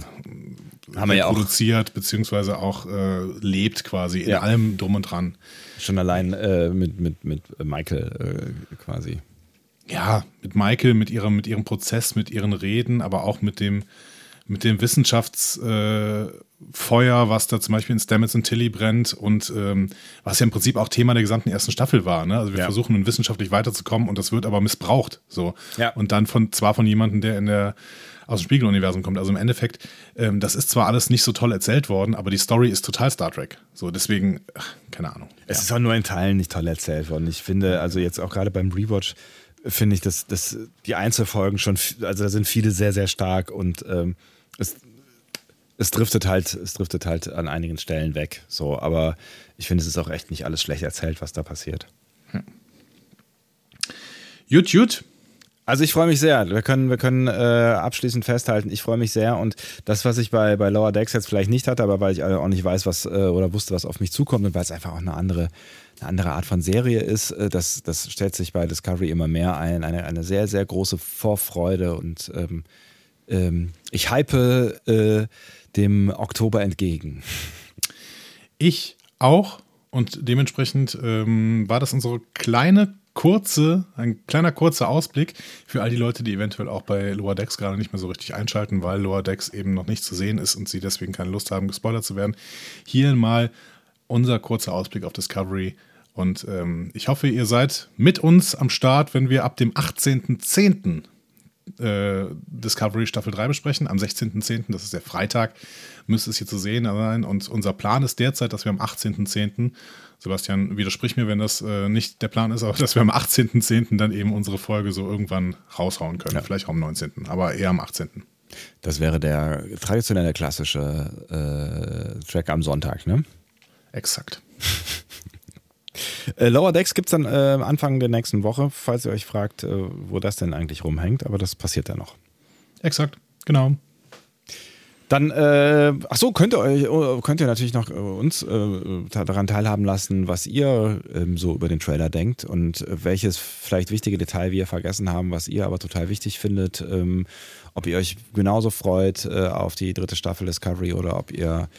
haben wir ja auch produziert beziehungsweise auch äh, lebt quasi in allem drum und dran. Schon allein äh, mit, mit, mit Michael äh, quasi. Ja, mit Michael, mit ihrem, mit ihrem Prozess, mit ihren Reden, aber auch mit dem, mit dem Wissenschaftsfeuer, äh, was da zum Beispiel in Stamets und Tilly brennt und ähm, was ja im Prinzip auch Thema der gesamten ersten Staffel war. Ne? Also wir ja. versuchen wissenschaftlich weiterzukommen und das wird aber missbraucht. So. Ja. Und dann von zwar von jemandem, der in der aus dem Spiegeluniversum kommt. Also im Endeffekt, ähm, das ist zwar alles nicht so toll erzählt worden, aber die Story ist total Star Trek. So, deswegen, ach, keine Ahnung. Es ja. ist auch nur in Teilen nicht toll erzählt worden. Ich finde, also jetzt auch gerade beim Rewatch, finde ich, dass, dass die Einzelfolgen schon, also da sind viele sehr, sehr stark und ähm, es, es driftet halt, es driftet halt an einigen Stellen weg. So, aber ich finde, es ist auch echt nicht alles schlecht erzählt, was da passiert. Hm. Jut, jut. Also ich freue mich sehr. Wir können, wir können äh, abschließend festhalten, ich freue mich sehr. Und das, was ich bei, bei Lower Decks jetzt vielleicht nicht hatte, aber weil ich auch nicht weiß, was äh, oder wusste, was auf mich zukommt und weil es einfach auch eine andere, eine andere Art von Serie ist, äh, das, das stellt sich bei Discovery immer mehr ein. Eine, eine sehr, sehr große Vorfreude und ähm, ähm, ich hype äh, dem Oktober entgegen. Ich auch. Und dementsprechend ähm, war das unsere kleine kurze, ein kleiner kurzer Ausblick für all die Leute, die eventuell auch bei Lower Decks gerade nicht mehr so richtig einschalten, weil Lower Decks eben noch nicht zu sehen ist und sie deswegen keine Lust haben, gespoilert zu werden. Hier mal unser kurzer Ausblick auf Discovery. Und ähm, ich hoffe, ihr seid mit uns am Start, wenn wir ab dem 18.10 äh, Discovery Staffel 3 besprechen. Am 16.10., das ist der Freitag, müsste es hier zu sehen sein. Und unser Plan ist derzeit, dass wir am 18.10., Sebastian, widersprich mir, wenn das äh, nicht der Plan ist, aber dass wir am 18.10. dann eben unsere Folge so irgendwann raushauen können. Ja. Vielleicht auch am 19., aber eher am 18. Das wäre der traditionelle klassische äh, Track am Sonntag, ne? Exakt. Äh, Lower Decks gibt es dann äh, Anfang der nächsten Woche, falls ihr euch fragt, äh, wo das denn eigentlich rumhängt, aber das passiert ja noch. Exakt, genau. Dann, äh, ach so, könnt ihr, euch, oh, könnt ihr natürlich noch äh, uns äh, daran teilhaben lassen, was ihr ähm, so über den Trailer denkt und äh, welches vielleicht wichtige Detail wir vergessen haben, was ihr aber total wichtig findet. Ähm, ob ihr euch genauso freut äh, auf die dritte Staffel Discovery oder ob ihr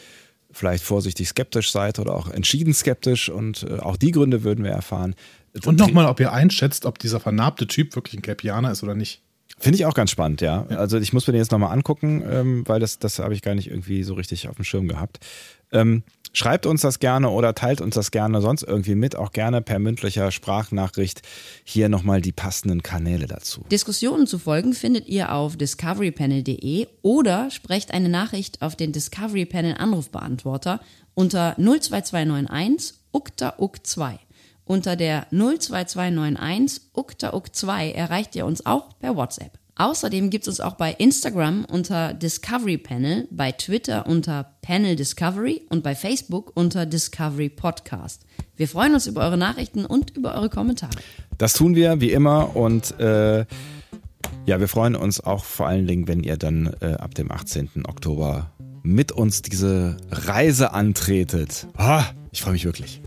vielleicht vorsichtig skeptisch seid oder auch entschieden skeptisch und äh, auch die Gründe würden wir erfahren. Und nochmal, ob ihr einschätzt, ob dieser vernarbte Typ wirklich ein Capianer ist oder nicht. Finde ich auch ganz spannend, ja. ja. Also ich muss mir den jetzt nochmal angucken, ähm, weil das, das habe ich gar nicht irgendwie so richtig auf dem Schirm gehabt. Ähm, Schreibt uns das gerne oder teilt uns das gerne sonst irgendwie mit, auch gerne per mündlicher Sprachnachricht. Hier nochmal die passenden Kanäle dazu. Diskussionen zu folgen findet ihr auf discoverypanel.de oder sprecht eine Nachricht auf den Discovery Panel Anrufbeantworter unter 02291 ukta uk 2 Unter der 02291 ukta uk 2 erreicht ihr uns auch per WhatsApp. Außerdem gibt es uns auch bei Instagram unter Discovery Panel, bei Twitter unter Panel Discovery und bei Facebook unter Discovery Podcast. Wir freuen uns über eure Nachrichten und über eure Kommentare. Das tun wir wie immer und äh, ja, wir freuen uns auch vor allen Dingen, wenn ihr dann äh, ab dem 18. Oktober mit uns diese Reise antretet. Ah, ich freue mich wirklich.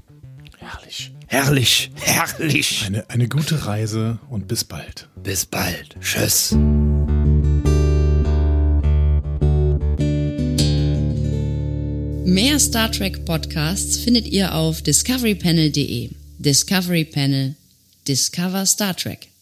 Herrlich. Herrlich, herrlich. Eine, eine gute Reise und bis bald. Bis bald. Tschüss. Mehr Star Trek Podcasts findet ihr auf discoverypanel.de. Discovery Panel. Discover Star Trek.